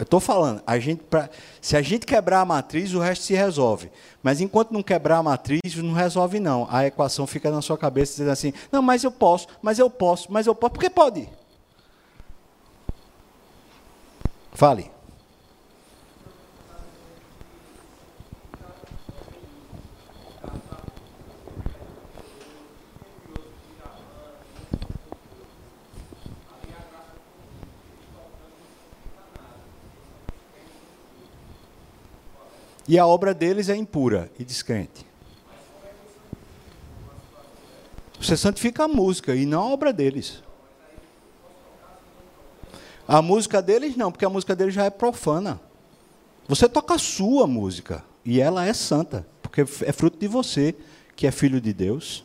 Eu estou falando, a gente, pra, se a gente quebrar a matriz, o resto se resolve. Mas enquanto não quebrar a matriz, não resolve não. A equação fica na sua cabeça dizendo assim, não, mas eu posso, mas eu posso, mas eu posso. Por que pode? Fale. E a obra deles é impura e descrente. Você santifica a música e não a obra deles. A música deles não, porque a música deles já é profana. Você toca a sua música e ela é santa, porque é fruto de você, que é filho de Deus.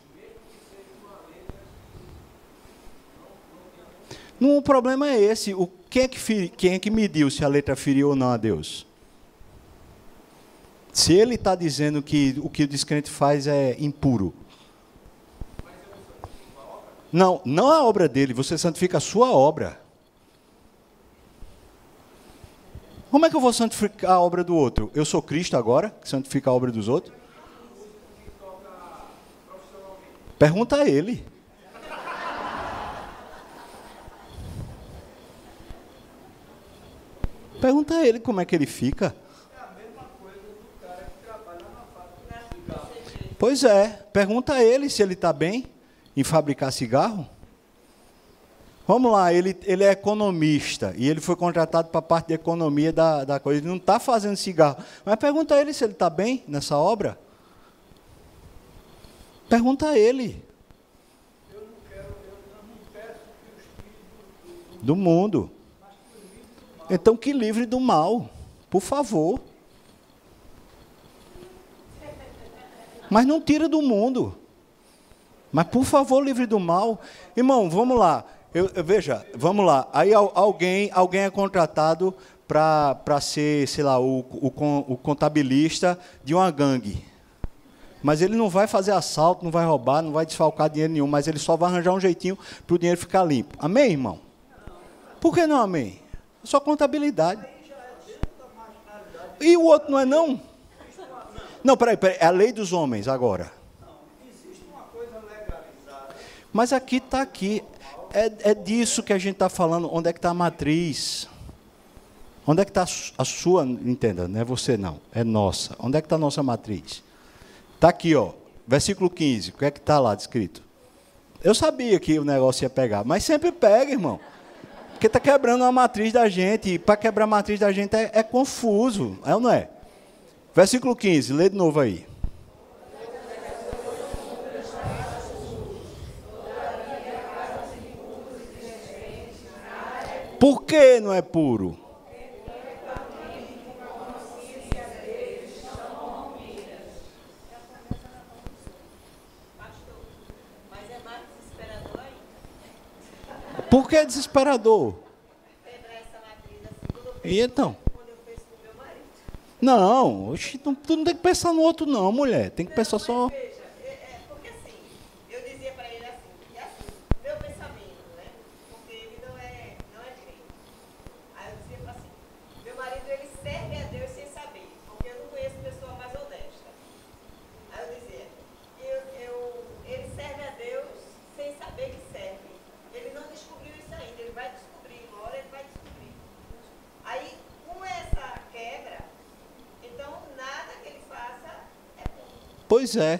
Não, o problema é esse. O, quem, é que, quem é que mediu se a letra feriu ou não a Deus? Se ele está dizendo que o que o descrente faz é impuro. Não, não a obra dele, você santifica a sua obra. Como é que eu vou santificar a obra do outro? Eu sou Cristo agora, que santifica a obra dos outros? Pergunta a ele. Pergunta a ele como é que ele fica. Pois é, pergunta a ele se ele está bem em fabricar cigarro. Vamos lá, ele, ele é economista e ele foi contratado para a parte de economia da, da coisa. Ele não está fazendo cigarro. Mas pergunta a ele se ele está bem nessa obra. Pergunta a ele. Do mundo. Então que livre do mal, por favor. Mas não tira do mundo. Mas por favor, livre do mal. Irmão, vamos lá. Eu, eu, veja, vamos lá. Aí alguém, alguém é contratado para ser, sei lá, o, o, o contabilista de uma gangue. Mas ele não vai fazer assalto, não vai roubar, não vai desfalcar dinheiro nenhum, mas ele só vai arranjar um jeitinho para o dinheiro ficar limpo. Amém, irmão? Por que não amém? Só contabilidade. E o outro não é não? Não, peraí, peraí, é a lei dos homens agora. Mas aqui está aqui. É, é disso que a gente está falando. Onde é que está a matriz? Onde é que está a sua, entenda, não é você não, é nossa. Onde é que está a nossa matriz? Está aqui, ó, versículo 15, o que é que está lá descrito? Eu sabia que o negócio ia pegar, mas sempre pega, irmão. Porque está quebrando a matriz da gente. E para quebrar a matriz da gente é, é confuso. É ou não é? Versículo 15, lê de novo aí. Por que não é puro? Por que é desesperador? E então? Não, oxe, não, tu não tem que pensar no outro não, mulher. Tem que pensar só. Pois é.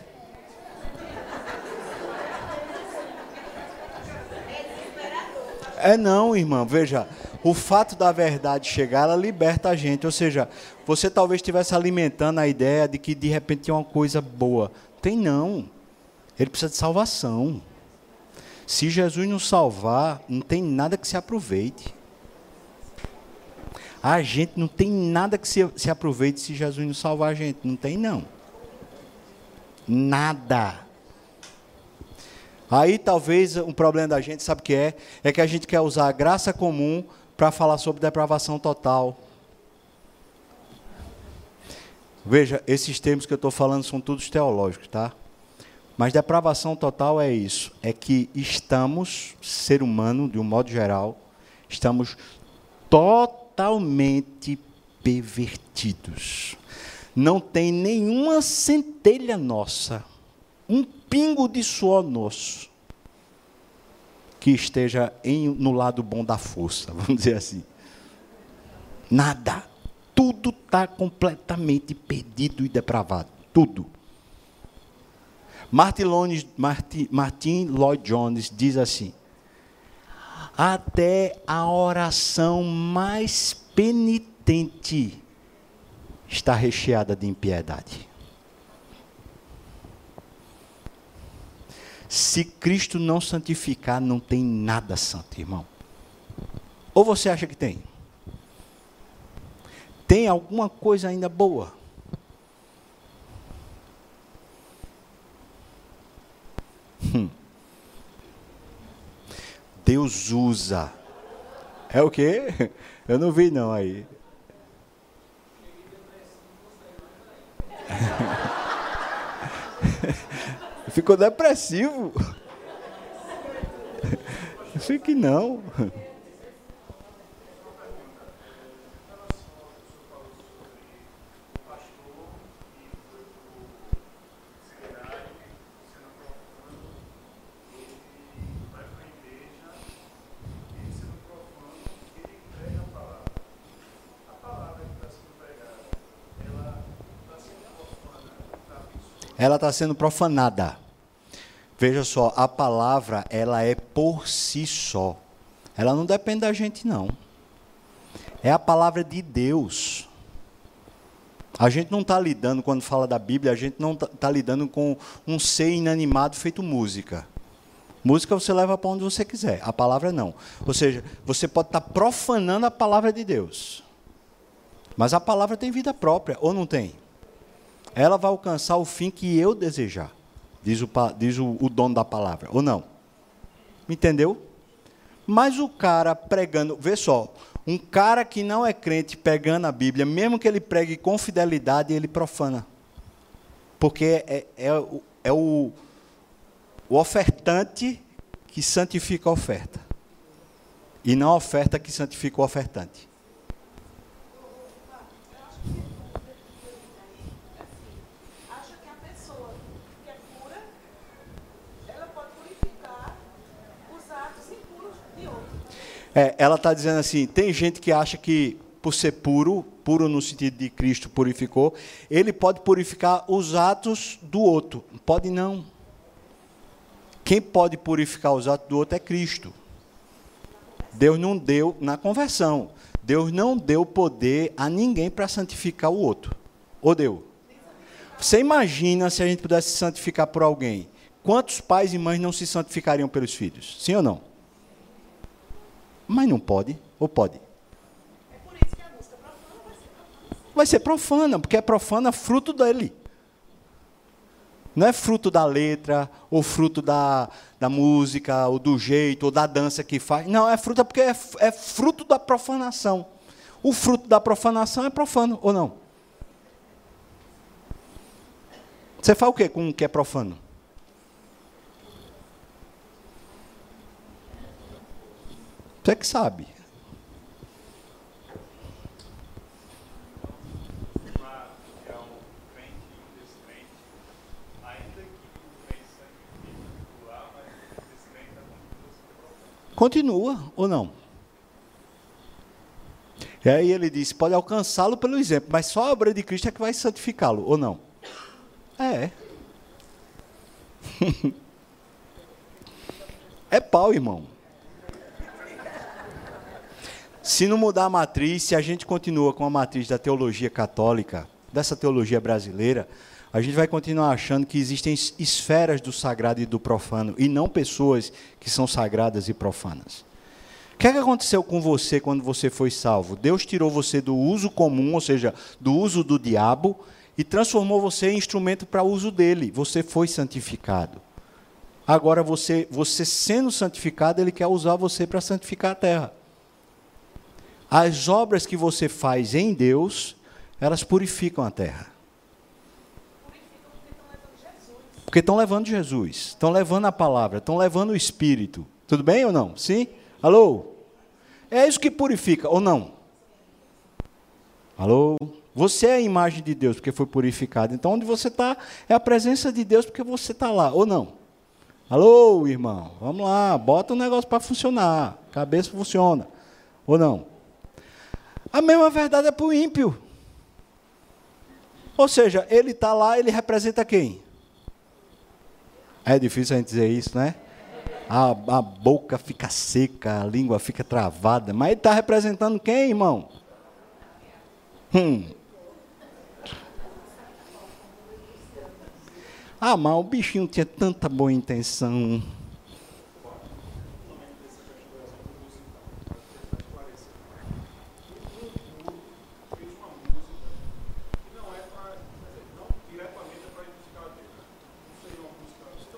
É não, irmã. Veja, o fato da verdade chegar, ela liberta a gente. Ou seja, você talvez estivesse alimentando a ideia de que de repente tem uma coisa boa. Tem não. Ele precisa de salvação. Se Jesus nos salvar, não tem nada que se aproveite. A gente não tem nada que se, se aproveite se Jesus nos salvar a gente. Não tem, não. Nada. Aí talvez um problema da gente, sabe o que é? É que a gente quer usar a graça comum para falar sobre depravação total. Veja, esses termos que eu estou falando são todos teológicos, tá? Mas depravação total é isso: é que estamos, ser humano, de um modo geral, estamos totalmente pervertidos não tem nenhuma centelha nossa, um pingo de suor nosso, que esteja em, no lado bom da força, <laughs> vamos dizer assim. Nada. Tudo está completamente perdido e depravado. Tudo. Martin, Lones, Martin, Martin Lloyd Jones diz assim: até a oração mais penitente está recheada de impiedade. Se Cristo não santificar, não tem nada santo, irmão. Ou você acha que tem? Tem alguma coisa ainda boa? Hum. Deus usa. É o quê? Eu não vi não aí. Ficou depressivo. Fique não. Ela está sendo profanada. Veja só, a palavra, ela é por si só. Ela não depende da gente, não. É a palavra de Deus. A gente não está lidando, quando fala da Bíblia, a gente não está tá lidando com um ser inanimado feito música. Música você leva para onde você quiser, a palavra não. Ou seja, você pode estar tá profanando a palavra de Deus. Mas a palavra tem vida própria, ou não tem? Ela vai alcançar o fim que eu desejar, diz o, diz o, o dono da palavra, ou não? Entendeu? Mas o cara pregando, vê só, um cara que não é crente pegando a Bíblia, mesmo que ele pregue com fidelidade, ele profana. Porque é, é, é, é o, o ofertante que santifica a oferta. E não a oferta que santifica o ofertante. É, ela está dizendo assim: tem gente que acha que, por ser puro, puro no sentido de Cristo purificou, ele pode purificar os atos do outro. Pode não. Quem pode purificar os atos do outro é Cristo. Deus não deu na conversão. Deus não deu poder a ninguém para santificar o outro. Ou deu? Você imagina se a gente pudesse santificar por alguém? Quantos pais e mães não se santificariam pelos filhos? Sim ou não? Mas não pode, ou pode? É por isso que a música profana vai ser profana. Vai ser profana, porque é profana fruto dele. Não é fruto da letra, ou fruto da, da música, ou do jeito, ou da dança que faz. Não, é fruto porque é, é fruto da profanação. O fruto da profanação é profano, ou não? Você faz o que com o que é profano? Tu é que sabe. Continua ou não? E aí ele disse: pode alcançá-lo pelo exemplo, mas só a obra de Cristo é que vai santificá-lo, ou não? É. <laughs> é pau, irmão. Se não mudar a matriz, se a gente continua com a matriz da teologia católica, dessa teologia brasileira, a gente vai continuar achando que existem esferas do sagrado e do profano, e não pessoas que são sagradas e profanas. O que, é que aconteceu com você quando você foi salvo? Deus tirou você do uso comum, ou seja, do uso do diabo, e transformou você em instrumento para uso dele. Você foi santificado. Agora, você, você sendo santificado, ele quer usar você para santificar a terra. As obras que você faz em Deus, elas purificam a terra. Porque estão levando Jesus, estão levando a palavra, estão levando o Espírito. Tudo bem ou não? Sim? Alô? É isso que purifica ou não? Alô? Você é a imagem de Deus porque foi purificado. Então, onde você está é a presença de Deus porque você está lá, ou não? Alô, irmão? Vamos lá, bota o negócio para funcionar. Cabeça funciona, ou não? A mesma verdade é para o ímpio. Ou seja, ele está lá, ele representa quem? É difícil a gente dizer isso, né? A, a boca fica seca, a língua fica travada, mas ele está representando quem, irmão? Hum. Ah, mas o bichinho tinha tanta boa intenção.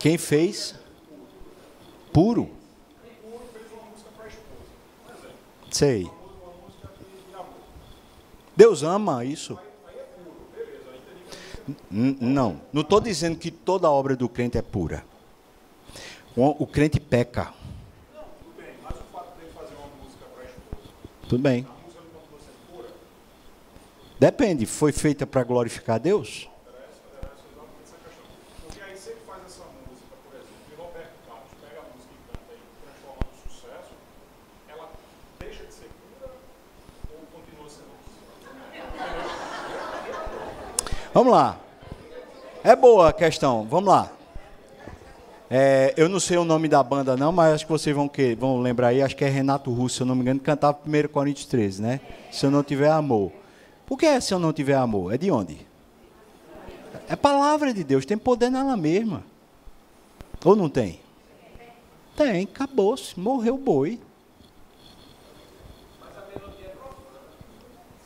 Quem fez? Puro. Sei. Deus ama isso. Não, não estou dizendo que toda obra do crente é pura. O, crente peca. Tudo bem. Depende, foi feita para glorificar Deus?
Porque aí se ele faz essa música, por exemplo, e Roberto Carlos pega a música e canta e transforma no sucesso, ela deixa de ser pura ou continua sendo
Vamos lá. É boa a questão. Vamos lá. É, eu não sei o nome da banda não, mas acho que vocês vão, que, vão lembrar aí. Acho que é Renato Russo, se eu não me engano, que cantava 1 Coríntios 13, né? Se eu não tiver amor. Por que é se eu não tiver amor? É de onde? É palavra de Deus, tem poder nela mesma. Ou não tem? Tem, acabou-se, morreu o boi.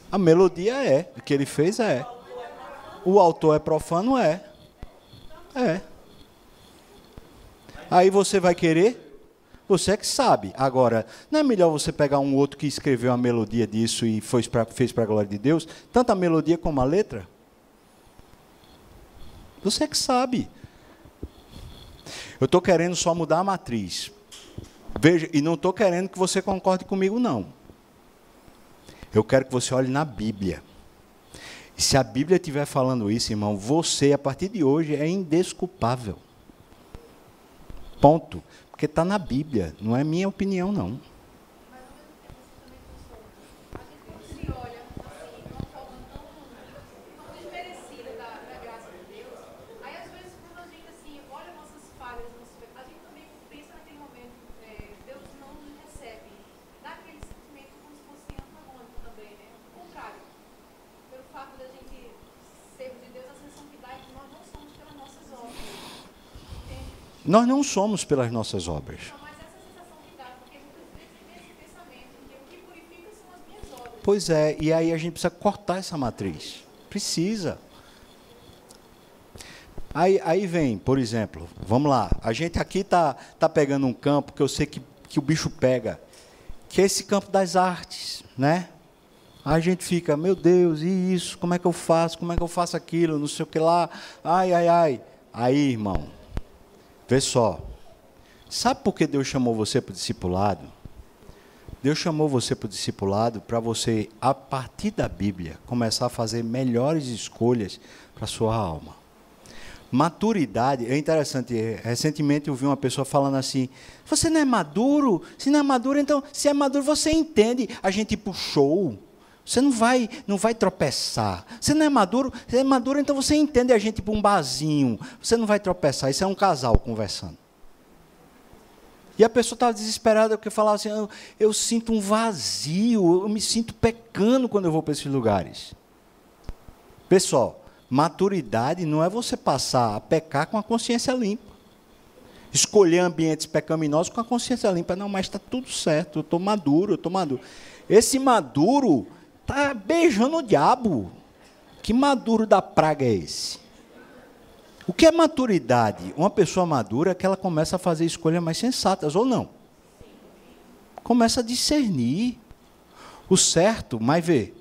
A melodia é, o que ele fez é. O autor é profano? É. É. Aí você vai querer? Você é que sabe. Agora, não é melhor você pegar um outro que escreveu a melodia disso e foi pra, fez para a glória de Deus? Tanto a melodia como a letra? Você é que sabe. Eu estou querendo só mudar a matriz. Veja, e não estou querendo que você concorde comigo, não. Eu quero que você olhe na Bíblia. Se a Bíblia estiver falando isso, irmão, você, a partir de hoje, é indesculpável. Ponto. Porque está na Bíblia, não é minha opinião, não.
Mas ao mesmo tempo você também pensou. A gente se olha assim, de uma forma tão, tão desmerecida da, da graça de Deus. Aí às vezes quando a gente assim, olha nossas falhas, nossos pecados, a gente também pensa naquele momento, é, Deus não nos recebe. Dá aquele sentimento como se fosse antagônico também, né? O contrário. Pelo fato da gente sermos de Deus, a sensação que dá é que nós não somos pelas nossas obras. Entende?
Nós não somos pelas nossas obras.
Não, mas essa sensação que dá, porque muitas vezes tem esse pensamento de o que purifica são as minhas obras.
Pois é, e aí a gente precisa cortar essa matriz. Precisa. Aí, aí vem, por exemplo, vamos lá, a gente aqui está tá pegando um campo que eu sei que, que o bicho pega, que é esse campo das artes, né? Aí a gente fica, meu Deus, e isso, como é que eu faço, como é que eu faço aquilo, não sei o que lá, ai, ai, ai. Aí, irmão, vê só, sabe por que Deus chamou você para o discipulado? Deus chamou você para o discipulado para você, a partir da Bíblia, começar a fazer melhores escolhas para a sua alma. Maturidade, é interessante, recentemente eu vi uma pessoa falando assim, você não é maduro? Se não é maduro, então, se é maduro, você entende. A gente puxou. Você não vai, não vai tropeçar. Você não é maduro? Você é maduro, então você entende a gente para barzinho. Você não vai tropeçar. Isso é um casal conversando. E a pessoa estava desesperada porque falava assim: eu, eu sinto um vazio, eu me sinto pecando quando eu vou para esses lugares. Pessoal, maturidade não é você passar a pecar com a consciência limpa. Escolher ambientes pecaminosos com a consciência limpa. Não, mas está tudo certo, eu estou maduro, eu estou maduro. Esse maduro está beijando o diabo. Que maduro da praga é esse? O que é maturidade? Uma pessoa madura é que ela começa a fazer escolhas mais sensatas, ou não? Começa a discernir o certo, mas vê,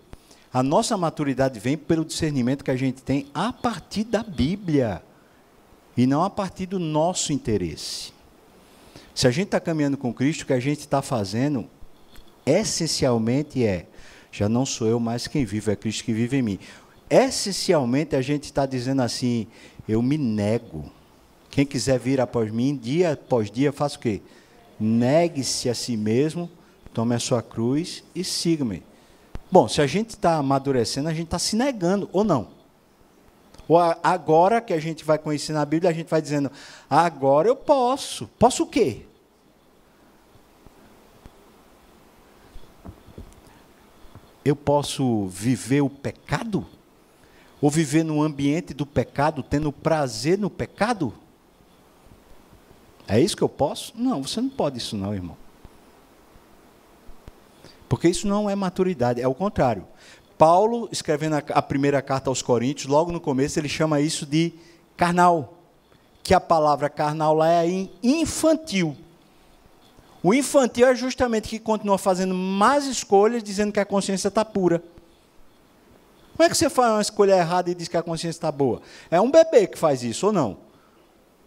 a nossa maturidade vem pelo discernimento que a gente tem a partir da Bíblia e não a partir do nosso interesse. Se a gente está caminhando com Cristo, o que a gente está fazendo, essencialmente é: já não sou eu mais quem vive, é Cristo que vive em mim. Essencialmente a gente está dizendo assim: eu me nego. Quem quiser vir após mim, dia após dia, faça o quê? Negue-se a si mesmo, tome a sua cruz e siga-me. Bom, se a gente está amadurecendo, a gente está se negando, ou não? Ou a- agora que a gente vai conhecer na Bíblia, a gente vai dizendo, agora eu posso. Posso o quê? Eu posso viver o pecado? Ou viver no ambiente do pecado, tendo prazer no pecado? É isso que eu posso? Não, você não pode isso não, irmão. Porque isso não é maturidade, é o contrário. Paulo, escrevendo a primeira carta aos Coríntios, logo no começo, ele chama isso de carnal. Que a palavra carnal lá é infantil. O infantil é justamente que continua fazendo más escolhas, dizendo que a consciência está pura. Como é que você faz uma escolha errada e diz que a consciência está boa? É um bebê que faz isso, ou não?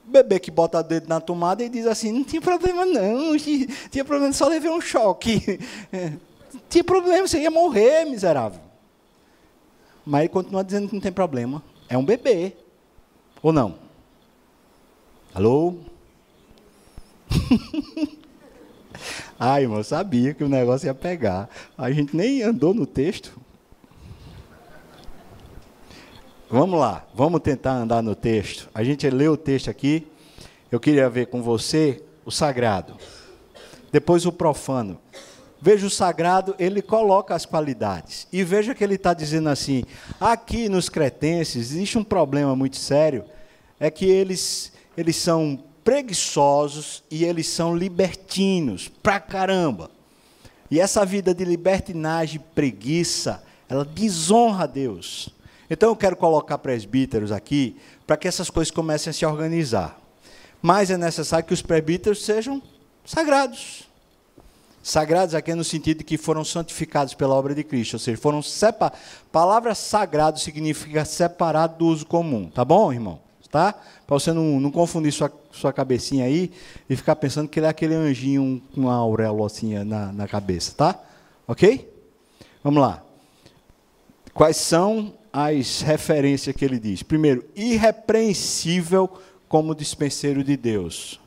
O bebê que bota o dedo na tomada e diz assim, não tinha problema não, tinha problema, só levei um choque. Não <laughs> tinha problema, você ia morrer, miserável. Mas ele continua dizendo que não tem problema. É um bebê. Ou não? Alô? <laughs> Ah, irmão, eu sabia que o negócio ia pegar. A gente nem andou no texto. Vamos lá, vamos tentar andar no texto. A gente leu o texto aqui. Eu queria ver com você o sagrado. Depois o profano. Veja o sagrado, ele coloca as qualidades. E veja que ele está dizendo assim: aqui nos cretenses existe um problema muito sério, é que eles, eles são preguiçosos e eles são libertinos, pra caramba. E essa vida de libertinagem, preguiça, ela desonra a Deus. Então eu quero colocar presbíteros aqui para que essas coisas comecem a se organizar. Mas é necessário que os presbíteros sejam sagrados. Sagrados aqui é no sentido de que foram santificados pela obra de Cristo, ou seja, foram separados. Palavra sagrado significa separado do uso comum, tá bom, irmão? Tá? Para você não, não confundir sua, sua cabecinha aí e ficar pensando que ele é aquele anjinho com uma auréola assim na, na cabeça, tá? Ok? Vamos lá. Quais são as referências que ele diz. Primeiro, irrepreensível como dispenseiro de Deus.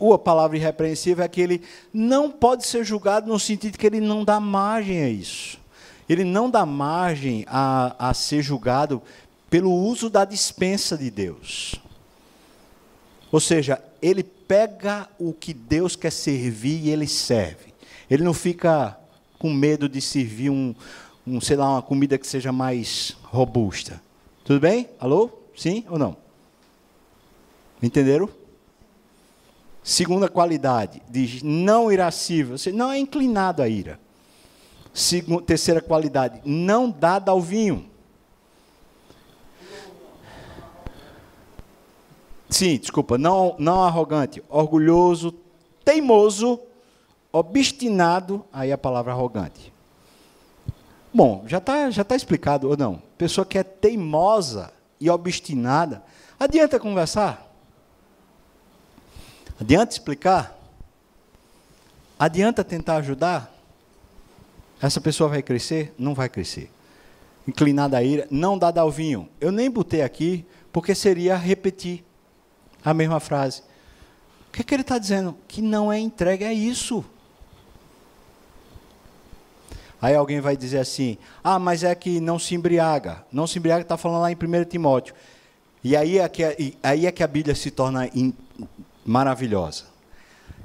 A palavra irrepreensível é que ele não pode ser julgado no sentido que ele não dá margem a isso. Ele não dá margem a, a ser julgado pelo uso da dispensa de Deus. Ou seja, ele pega o que Deus quer servir e ele serve. Ele não fica com medo de servir um, um, sei lá, uma comida que seja mais robusta. Tudo bem? Alô? Sim ou não? Entenderam? Segunda qualidade, diz não irascível, você não é inclinado à ira. Segunda, terceira qualidade, não dada ao vinho. Sim, desculpa, não, não arrogante, orgulhoso, teimoso, obstinado, aí a palavra arrogante. Bom, já está já tá explicado ou não? Pessoa que é teimosa e obstinada, adianta conversar? Adianta explicar? Adianta tentar ajudar? Essa pessoa vai crescer? Não vai crescer. Inclinada à ira, não dada ao vinho. Eu nem botei aqui, porque seria repetir a mesma frase. O que, é que ele está dizendo? Que não é entregue a isso. Aí alguém vai dizer assim: ah, mas é que não se embriaga. Não se embriaga está falando lá em 1 Timóteo. E aí é que, aí é que a Bíblia se torna in, maravilhosa.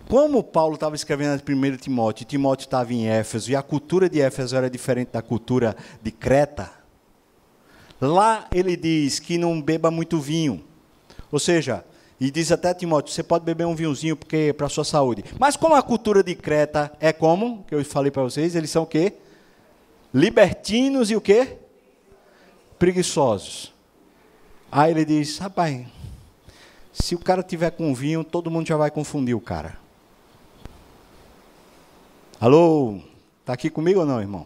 Como Paulo estava escrevendo em 1 Timóteo, e Timóteo estava em Éfeso, e a cultura de Éfeso era diferente da cultura de Creta, lá ele diz que não beba muito vinho. Ou seja, e diz até Timóteo, você pode beber um vinhozinho porque é para a sua saúde. Mas como a cultura de Creta é como, que eu falei para vocês, eles são o quê? libertinos e o quê? Preguiçosos. Aí ele diz: rapaz, se o cara tiver com vinho, todo mundo já vai confundir o cara. Alô? Está aqui comigo ou não, irmão?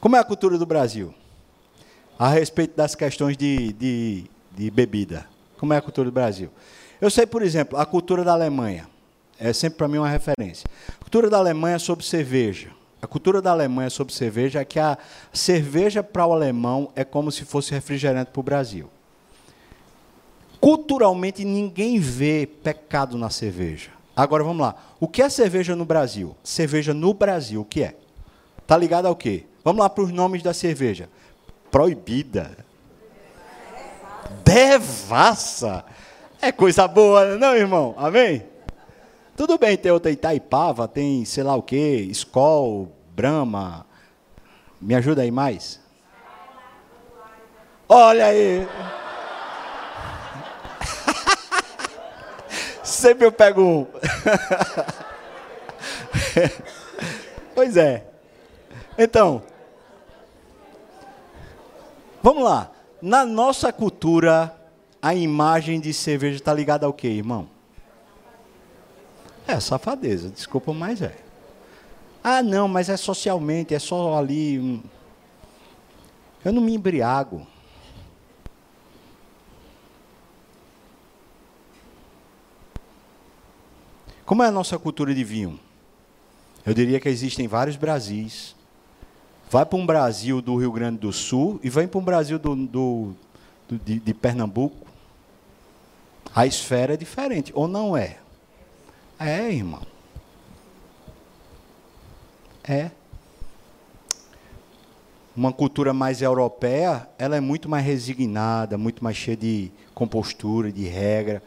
Como é a cultura do Brasil? A respeito das questões de, de, de bebida. Como é a cultura do Brasil? Eu sei, por exemplo, a cultura da Alemanha. É sempre para mim uma referência. A cultura da Alemanha é sobre cerveja. A cultura da Alemanha sobre cerveja é que a cerveja para o alemão é como se fosse refrigerante para o Brasil. Culturalmente, ninguém vê pecado na cerveja. Agora vamos lá. O que é cerveja no Brasil? Cerveja no Brasil, o que é? Está ligado ao quê? Vamos lá para os nomes da cerveja. Proibida. Devassa. É coisa boa, não, irmão? Amém? Tudo bem tem outra Itaipava, tem sei lá o quê, Skol, Brahma. Me ajuda aí mais? Olha aí. <laughs> Sempre eu pego um. <laughs> pois é. Então, vamos lá. Na nossa cultura, a imagem de cerveja está ligada ao quê, irmão? É safadeza, desculpa, mas é. Ah, não, mas é socialmente, é só ali. Eu não me embriago. Como é a nossa cultura de vinho? Eu diria que existem vários Brasis. Vai para um Brasil do Rio Grande do Sul e vem para um Brasil do, do- do- de, de Pernambuco. A esfera é diferente, ou não é? É, irmão. É. Uma cultura mais europeia, ela é muito mais resignada, muito mais cheia de compostura, de regra.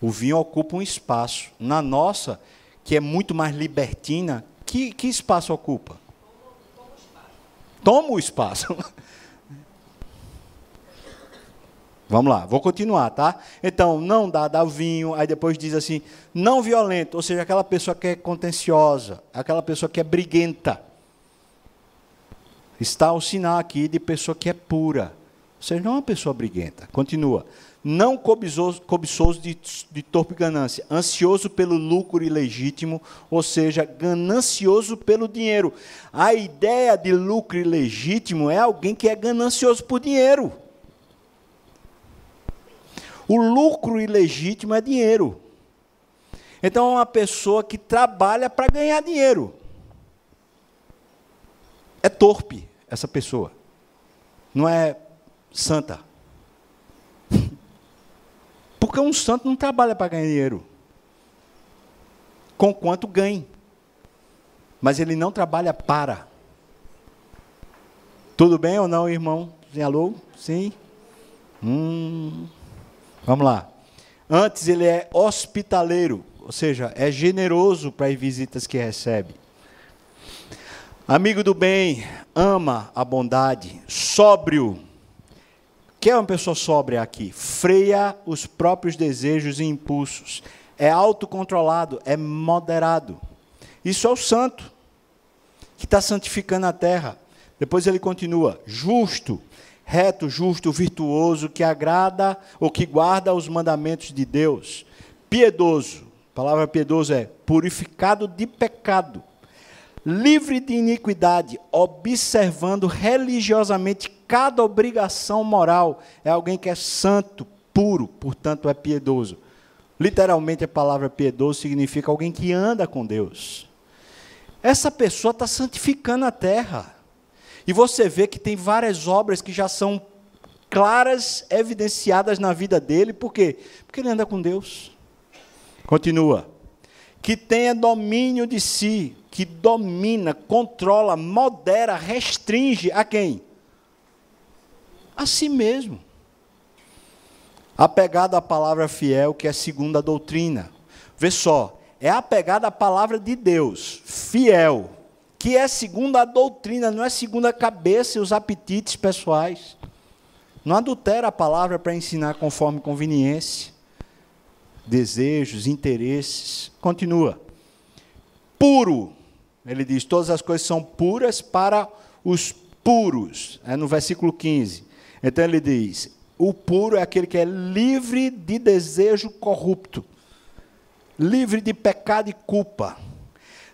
O vinho ocupa um espaço. Na nossa, que é muito mais libertina, que, que espaço ocupa? Toma o espaço. Vamos lá, vou continuar, tá? Então, não dá, dá o vinho, aí depois diz assim, não violento, ou seja, aquela pessoa que é contenciosa, aquela pessoa que é briguenta. Está o sinal aqui de pessoa que é pura. Ou seja, não é uma pessoa briguenta. Continua. Não cobiçoso, cobiçoso de, de torpe ganância, ansioso pelo lucro ilegítimo, ou seja, ganancioso pelo dinheiro. A ideia de lucro ilegítimo é alguém que é ganancioso por dinheiro. O lucro ilegítimo é dinheiro. Então é uma pessoa que trabalha para ganhar dinheiro. É torpe essa pessoa. Não é santa. Porque um santo não trabalha para ganhar dinheiro. Com quanto ganhe. Mas ele não trabalha para. Tudo bem ou não, irmão? Alô? Sim? Hum. Vamos lá. Antes ele é hospitaleiro, ou seja, é generoso para as visitas que recebe. Amigo do bem, ama a bondade, sóbrio. Que é uma pessoa sóbria aqui? Freia os próprios desejos e impulsos. É autocontrolado, é moderado. Isso é o santo, que está santificando a terra. Depois ele continua: justo, reto, justo, virtuoso, que agrada ou que guarda os mandamentos de Deus. Piedoso, a palavra piedoso é purificado de pecado livre de iniquidade, observando religiosamente cada obrigação moral. É alguém que é santo, puro, portanto é piedoso. Literalmente a palavra piedoso significa alguém que anda com Deus. Essa pessoa está santificando a terra. E você vê que tem várias obras que já são claras, evidenciadas na vida dele. Por quê? Porque ele anda com Deus. Continua. Que tenha domínio de si, que domina, controla, modera, restringe a quem? A si mesmo. Apegado à palavra fiel, que é segundo a doutrina. Vê só, é apegado à palavra de Deus, fiel, que é segundo a doutrina, não é segundo a cabeça e os apetites pessoais. Não adultera a palavra para ensinar conforme conveniência, desejos, interesses. Continua. Puro. Ele diz: todas as coisas são puras para os puros. É no versículo 15. Então ele diz: o puro é aquele que é livre de desejo corrupto, livre de pecado e culpa,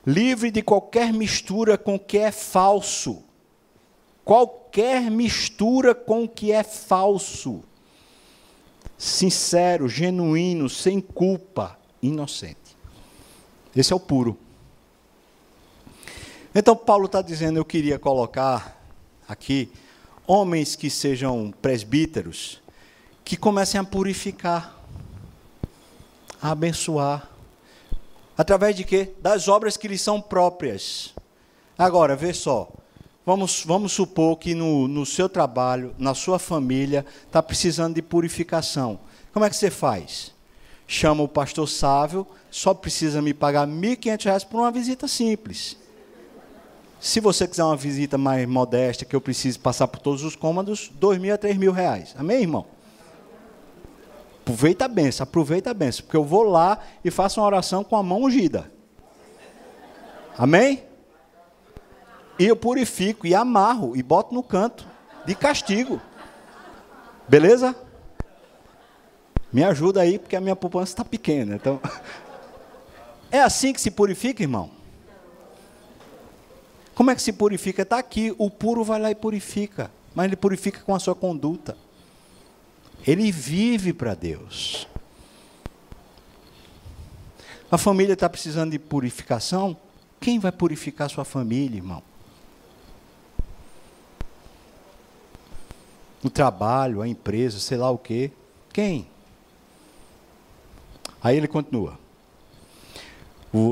livre de qualquer mistura com o que é falso. Qualquer mistura com o que é falso. Sincero, genuíno, sem culpa, inocente. Esse é o puro. Então, Paulo está dizendo: eu queria colocar aqui homens que sejam presbíteros, que comecem a purificar, a abençoar. Através de quê? Das obras que lhes são próprias. Agora, vê só. Vamos, vamos supor que no, no seu trabalho, na sua família, está precisando de purificação. Como é que você faz? Chama o pastor Sávio, só precisa me pagar R$ 1.500 por uma visita simples. Se você quiser uma visita mais modesta, que eu precise passar por todos os cômodos, dois mil a três mil reais. Amém, irmão? Aproveita a benção, aproveita a benção, porque eu vou lá e faço uma oração com a mão ungida. Amém? E eu purifico e amarro e boto no canto de castigo. Beleza? Me ajuda aí, porque a minha poupança está pequena. Então, <laughs> é assim que se purifica, irmão? Como é que se purifica? Está aqui, o puro vai lá e purifica, mas ele purifica com a sua conduta. Ele vive para Deus. A família está precisando de purificação? Quem vai purificar sua família, irmão? O trabalho, a empresa, sei lá o quê. Quem? Aí ele continua.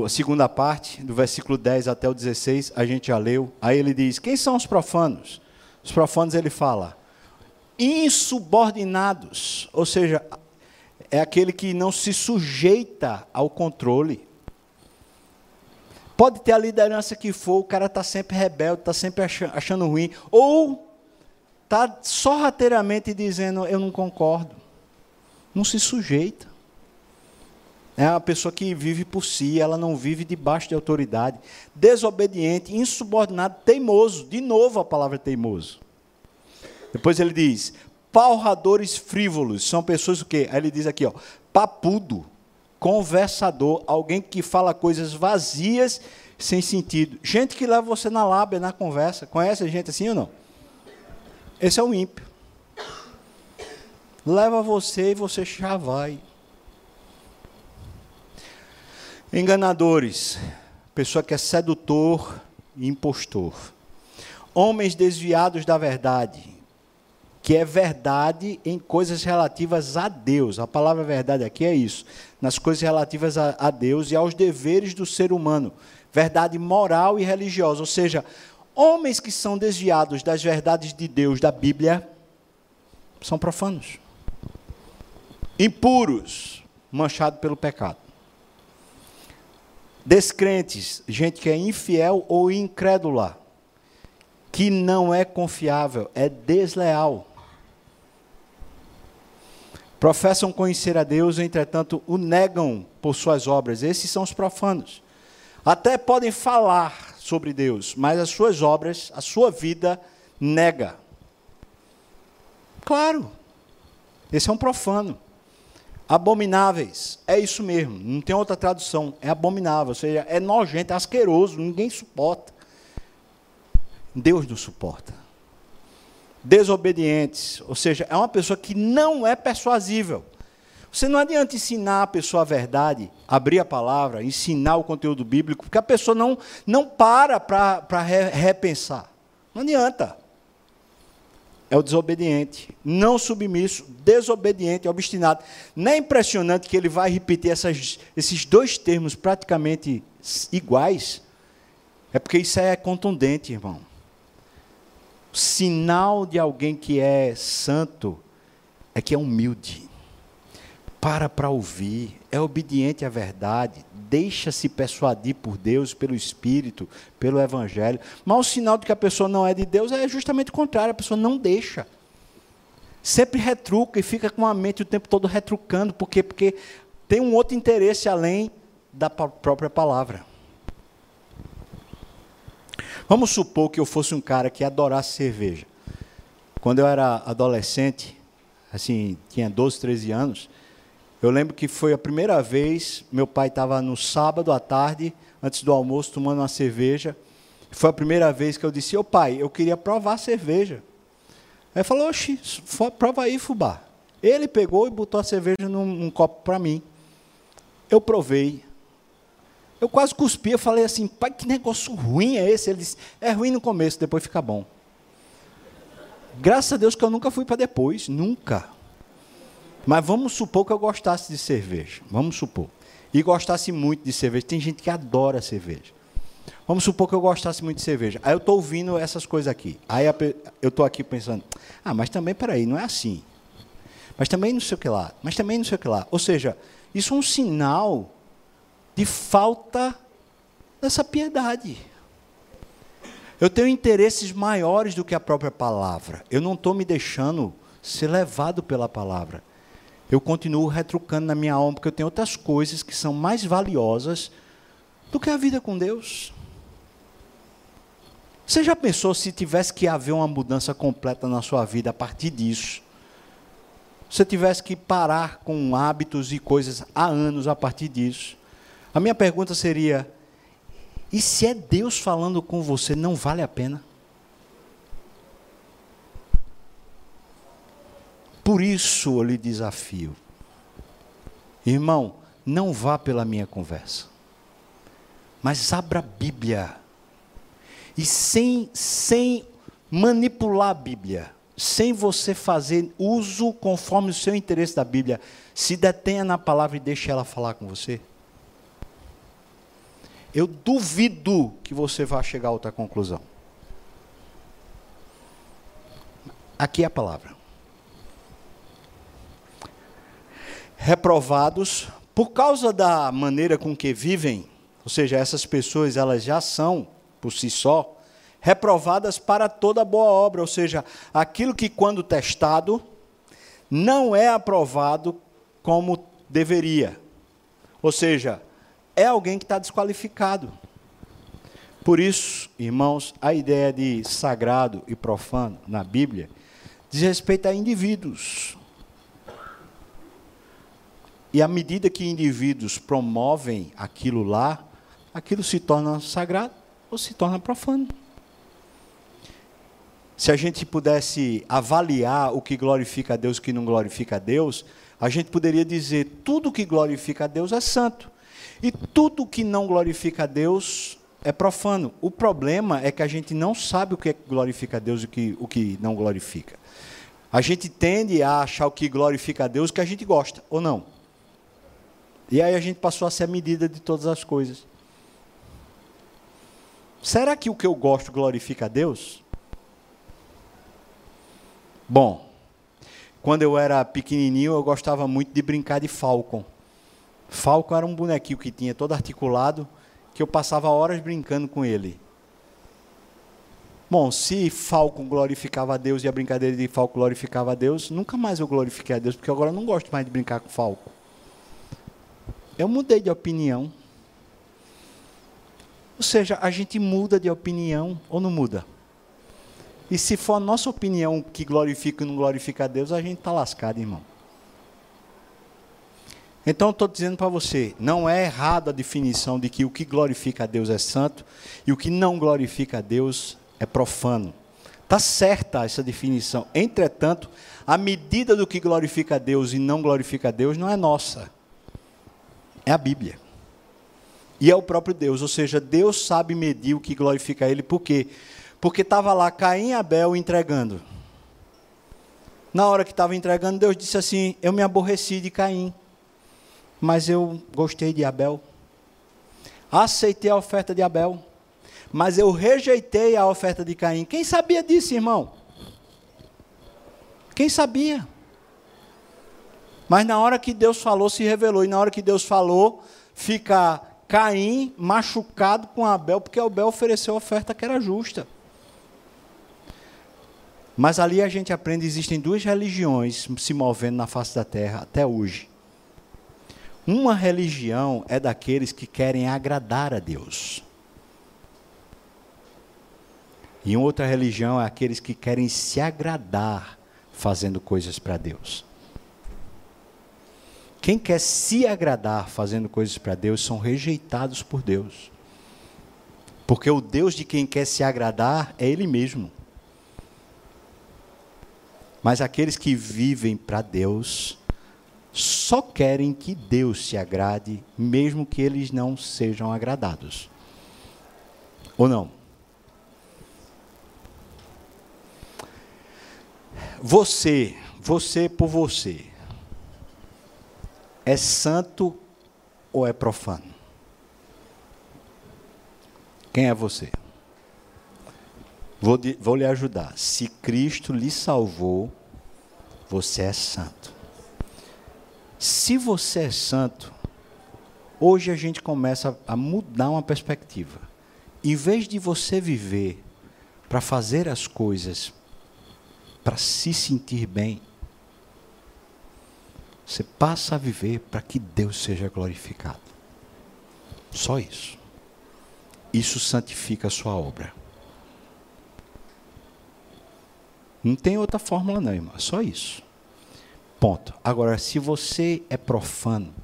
A segunda parte, do versículo 10 até o 16, a gente já leu. Aí ele diz: Quem são os profanos? Os profanos, ele fala, insubordinados, ou seja, é aquele que não se sujeita ao controle. Pode ter a liderança que for, o cara está sempre rebelde, está sempre achando ruim, ou está sorrateiramente dizendo: Eu não concordo. Não se sujeita. É uma pessoa que vive por si, ela não vive debaixo de autoridade. Desobediente, insubordinado, teimoso. De novo a palavra teimoso. Depois ele diz: palradores frívolos. São pessoas o quê? Aí ele diz aqui, ó, papudo, conversador, alguém que fala coisas vazias, sem sentido. Gente que leva você na lábia, na conversa. Conhece gente assim ou não? Esse é o ímpio. Leva você e você já vai. Enganadores, pessoa que é sedutor e impostor. Homens desviados da verdade, que é verdade em coisas relativas a Deus. A palavra verdade aqui é isso, nas coisas relativas a, a Deus e aos deveres do ser humano. Verdade moral e religiosa, ou seja, homens que são desviados das verdades de Deus da Bíblia são profanos. Impuros, manchados pelo pecado. Descrentes, gente que é infiel ou incrédula, que não é confiável, é desleal. Professam conhecer a Deus, entretanto, o negam por suas obras. Esses são os profanos. Até podem falar sobre Deus, mas as suas obras, a sua vida, nega. Claro, esse é um profano abomináveis. É isso mesmo, não tem outra tradução. É abominável, ou seja, é nojento, é asqueroso, ninguém suporta. Deus não suporta. Desobedientes, ou seja, é uma pessoa que não é persuasível. Você não adianta ensinar a pessoa a verdade, abrir a palavra, ensinar o conteúdo bíblico, porque a pessoa não, não para para repensar. Não adianta é o desobediente, não submisso, desobediente, obstinado. Não é impressionante que ele vai repetir essas, esses dois termos praticamente iguais? É porque isso é contundente, irmão. O sinal de alguém que é santo é que é humilde. Para para ouvir, é obediente à verdade, deixa-se persuadir por Deus, pelo Espírito, pelo Evangelho. Mas o sinal de que a pessoa não é de Deus é justamente o contrário, a pessoa não deixa. Sempre retruca e fica com a mente o tempo todo retrucando, por quê? Porque tem um outro interesse além da própria palavra. Vamos supor que eu fosse um cara que adorasse cerveja. Quando eu era adolescente, assim, tinha 12, 13 anos, eu lembro que foi a primeira vez, meu pai estava no sábado à tarde, antes do almoço, tomando uma cerveja. Foi a primeira vez que eu disse, ô pai, eu queria provar a cerveja. Aí falou, oxi, prova aí, fubá. Ele pegou e botou a cerveja num, num copo para mim. Eu provei. Eu quase cuspi, eu falei assim, pai, que negócio ruim é esse? Ele disse, é ruim no começo, depois fica bom. Graças a Deus que eu nunca fui para depois, nunca. Mas vamos supor que eu gostasse de cerveja. Vamos supor. E gostasse muito de cerveja. Tem gente que adora cerveja. Vamos supor que eu gostasse muito de cerveja. Aí eu estou ouvindo essas coisas aqui. Aí eu estou aqui pensando, ah, mas também, peraí, não é assim. Mas também não sei o que lá. Mas também não sei o que lá. Ou seja, isso é um sinal de falta dessa piedade. Eu tenho interesses maiores do que a própria palavra. Eu não estou me deixando ser levado pela palavra. Eu continuo retrucando na minha alma, porque eu tenho outras coisas que são mais valiosas do que a vida com Deus. Você já pensou se tivesse que haver uma mudança completa na sua vida a partir disso? Se tivesse que parar com hábitos e coisas há anos a partir disso? A minha pergunta seria: e se é Deus falando com você, não vale a pena? Por isso eu lhe desafio. Irmão, não vá pela minha conversa. Mas abra a Bíblia. E sem, sem manipular a Bíblia, sem você fazer uso conforme o seu interesse da Bíblia, se detenha na palavra e deixe ela falar com você. Eu duvido que você vá chegar a outra conclusão. Aqui é a palavra. Reprovados por causa da maneira com que vivem, ou seja, essas pessoas elas já são por si só reprovadas para toda boa obra, ou seja, aquilo que quando testado não é aprovado como deveria. Ou seja, é alguém que está desqualificado. Por isso, irmãos, a ideia de sagrado e profano na Bíblia diz respeito a indivíduos. E à medida que indivíduos promovem aquilo lá, aquilo se torna sagrado ou se torna profano. Se a gente pudesse avaliar o que glorifica a Deus e o que não glorifica a Deus, a gente poderia dizer: tudo que glorifica a Deus é santo. E tudo que não glorifica a Deus é profano. O problema é que a gente não sabe o que, é glorifica a Deus e o que, o que não glorifica. A gente tende a achar o que glorifica a Deus que a gente gosta, ou não. E aí a gente passou a ser a medida de todas as coisas. Será que o que eu gosto glorifica a Deus? Bom, quando eu era pequenininho, eu gostava muito de brincar de Falcon. Falco era um bonequinho que tinha todo articulado, que eu passava horas brincando com ele. Bom, se Falco glorificava a Deus e a brincadeira de Falco glorificava a Deus, nunca mais eu glorifiquei a Deus, porque agora eu não gosto mais de brincar com Falco. Eu mudei de opinião. Ou seja, a gente muda de opinião ou não muda? E se for a nossa opinião que glorifica e não glorifica a Deus, a gente está lascado, irmão. Então, estou dizendo para você: não é errada a definição de que o que glorifica a Deus é santo e o que não glorifica a Deus é profano. Está certa essa definição. Entretanto, a medida do que glorifica a Deus e não glorifica a Deus não é nossa, é a Bíblia. E é o próprio Deus, ou seja, Deus sabe medir o que glorifica Ele, por quê? Porque estava lá Caim e Abel entregando. Na hora que estava entregando, Deus disse assim: Eu me aborreci de Caim mas eu gostei de Abel. Aceitei a oferta de Abel, mas eu rejeitei a oferta de Caim. Quem sabia disso, irmão? Quem sabia? Mas na hora que Deus falou, se revelou. E na hora que Deus falou, fica Caim machucado com Abel, porque Abel ofereceu a oferta que era justa. Mas ali a gente aprende: existem duas religiões se movendo na face da terra até hoje. Uma religião é daqueles que querem agradar a Deus. E outra religião é aqueles que querem se agradar fazendo coisas para Deus. Quem quer se agradar fazendo coisas para Deus são rejeitados por Deus. Porque o Deus de quem quer se agradar é Ele mesmo. Mas aqueles que vivem para Deus só querem que Deus se agrade, mesmo que eles não sejam agradados. Ou não? Você, você por você, é santo ou é profano? Quem é você? Vou, vou lhe ajudar. Se Cristo lhe salvou, você é santo. Se você é santo, hoje a gente começa a mudar uma perspectiva. Em vez de você viver para fazer as coisas, para se sentir bem, você passa a viver para que Deus seja glorificado. Só isso. Isso santifica a sua obra. Não tem outra fórmula, não, irmão. É só isso. Ponto. Agora, se você é profano,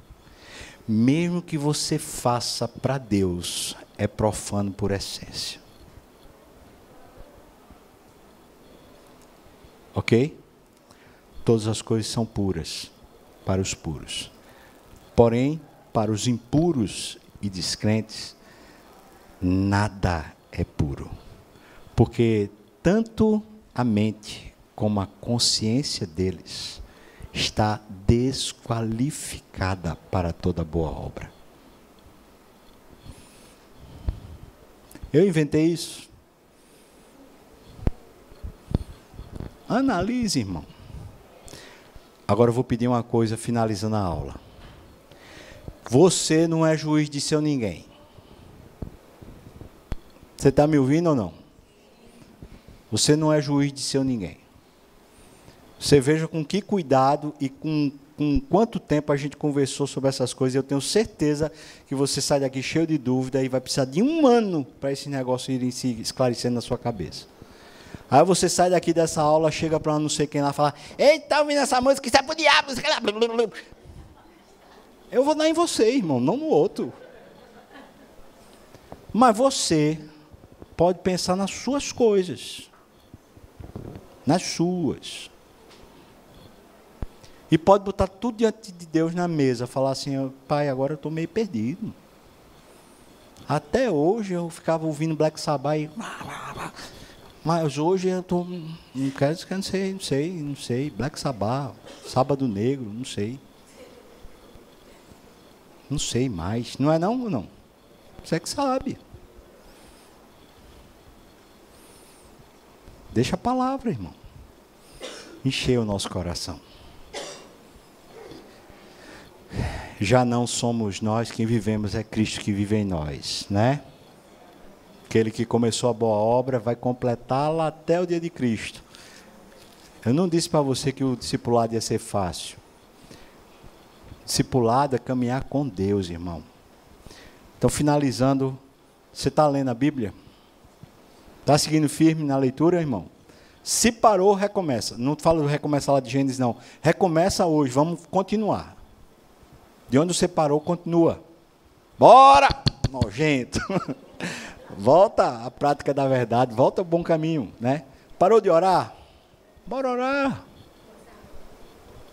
mesmo que você faça para Deus, é profano por essência. Ok? Todas as coisas são puras para os puros. Porém, para os impuros e descrentes, nada é puro. Porque tanto a mente como a consciência deles está desqualificada para toda boa obra. Eu inventei isso. Analise, irmão. Agora eu vou pedir uma coisa finalizando a aula. Você não é juiz de seu ninguém. Você está me ouvindo ou não? Você não é juiz de seu ninguém. Você veja com que cuidado e com, com quanto tempo a gente conversou sobre essas coisas. Eu tenho certeza que você sai daqui cheio de dúvida e vai precisar de um ano para esse negócio irem se esclarecendo na sua cabeça. Aí você sai daqui dessa aula, chega para não sei quem lá falar: Eita, tá ouvindo essa música, isso é pro diabo. Eu vou dar em você, irmão, não no outro. Mas você pode pensar nas suas coisas. Nas suas. E pode botar tudo diante de Deus na mesa, falar assim, pai, agora eu estou meio perdido. Até hoje eu ficava ouvindo Black Sabbath e mas hoje eu tô. Não quero não sei, não sei, não sei. Black Sabbath, Sábado Negro, não sei. Não sei mais. Não é não ou não? Você é que sabe. Deixa a palavra, irmão. Encher o nosso coração. Já não somos nós quem vivemos, é Cristo que vive em nós, né? Aquele que começou a boa obra vai completá-la até o dia de Cristo. Eu não disse para você que o discipulado ia ser fácil. Discipulado é caminhar com Deus, irmão. Então, finalizando, você está lendo a Bíblia? Está seguindo firme na leitura, irmão? Se parou, recomeça. Não falo recomeça lá de Gênesis, não. Recomeça hoje, vamos continuar. De onde você parou, continua. Bora! Nojento. <laughs> Volta à prática da verdade, volta ao bom caminho, né? Parou de orar? Bora orar.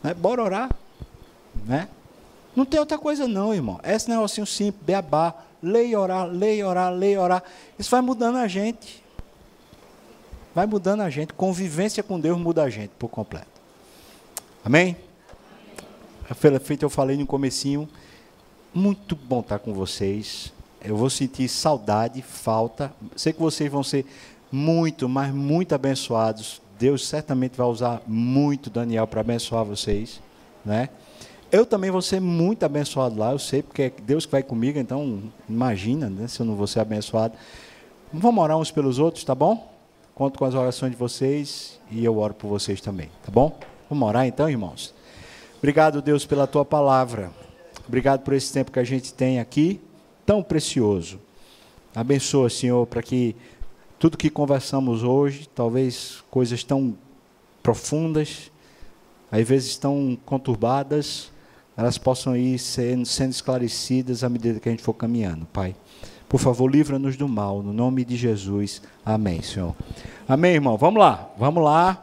Né? Bora orar, né? Não tem outra coisa não, irmão. Esse negocinho simples, beabá, lei orar, lei orar, lei orar. Isso vai mudando a gente. Vai mudando a gente. Convivência com Deus muda a gente por completo. Amém? Feito eu falei no comecinho. Muito bom estar com vocês eu vou sentir saudade, falta. Sei que vocês vão ser muito, mas muito abençoados. Deus certamente vai usar muito Daniel para abençoar vocês, né? Eu também vou ser muito abençoado lá, eu sei, porque é Deus que vai comigo, então imagina, né, se eu não vou ser abençoado. Vamos orar uns pelos outros, tá bom? Conto com as orações de vocês e eu oro por vocês também, tá bom? Vamos orar então, irmãos. Obrigado, Deus, pela tua palavra. Obrigado por esse tempo que a gente tem aqui tão precioso. Abençoa, Senhor, para que tudo que conversamos hoje, talvez coisas tão profundas, às vezes tão conturbadas, elas possam ir sendo, sendo esclarecidas à medida que a gente for caminhando, Pai. Por favor, livra-nos do mal, no nome de Jesus. Amém, Senhor. Amém, irmão. Vamos lá, vamos lá.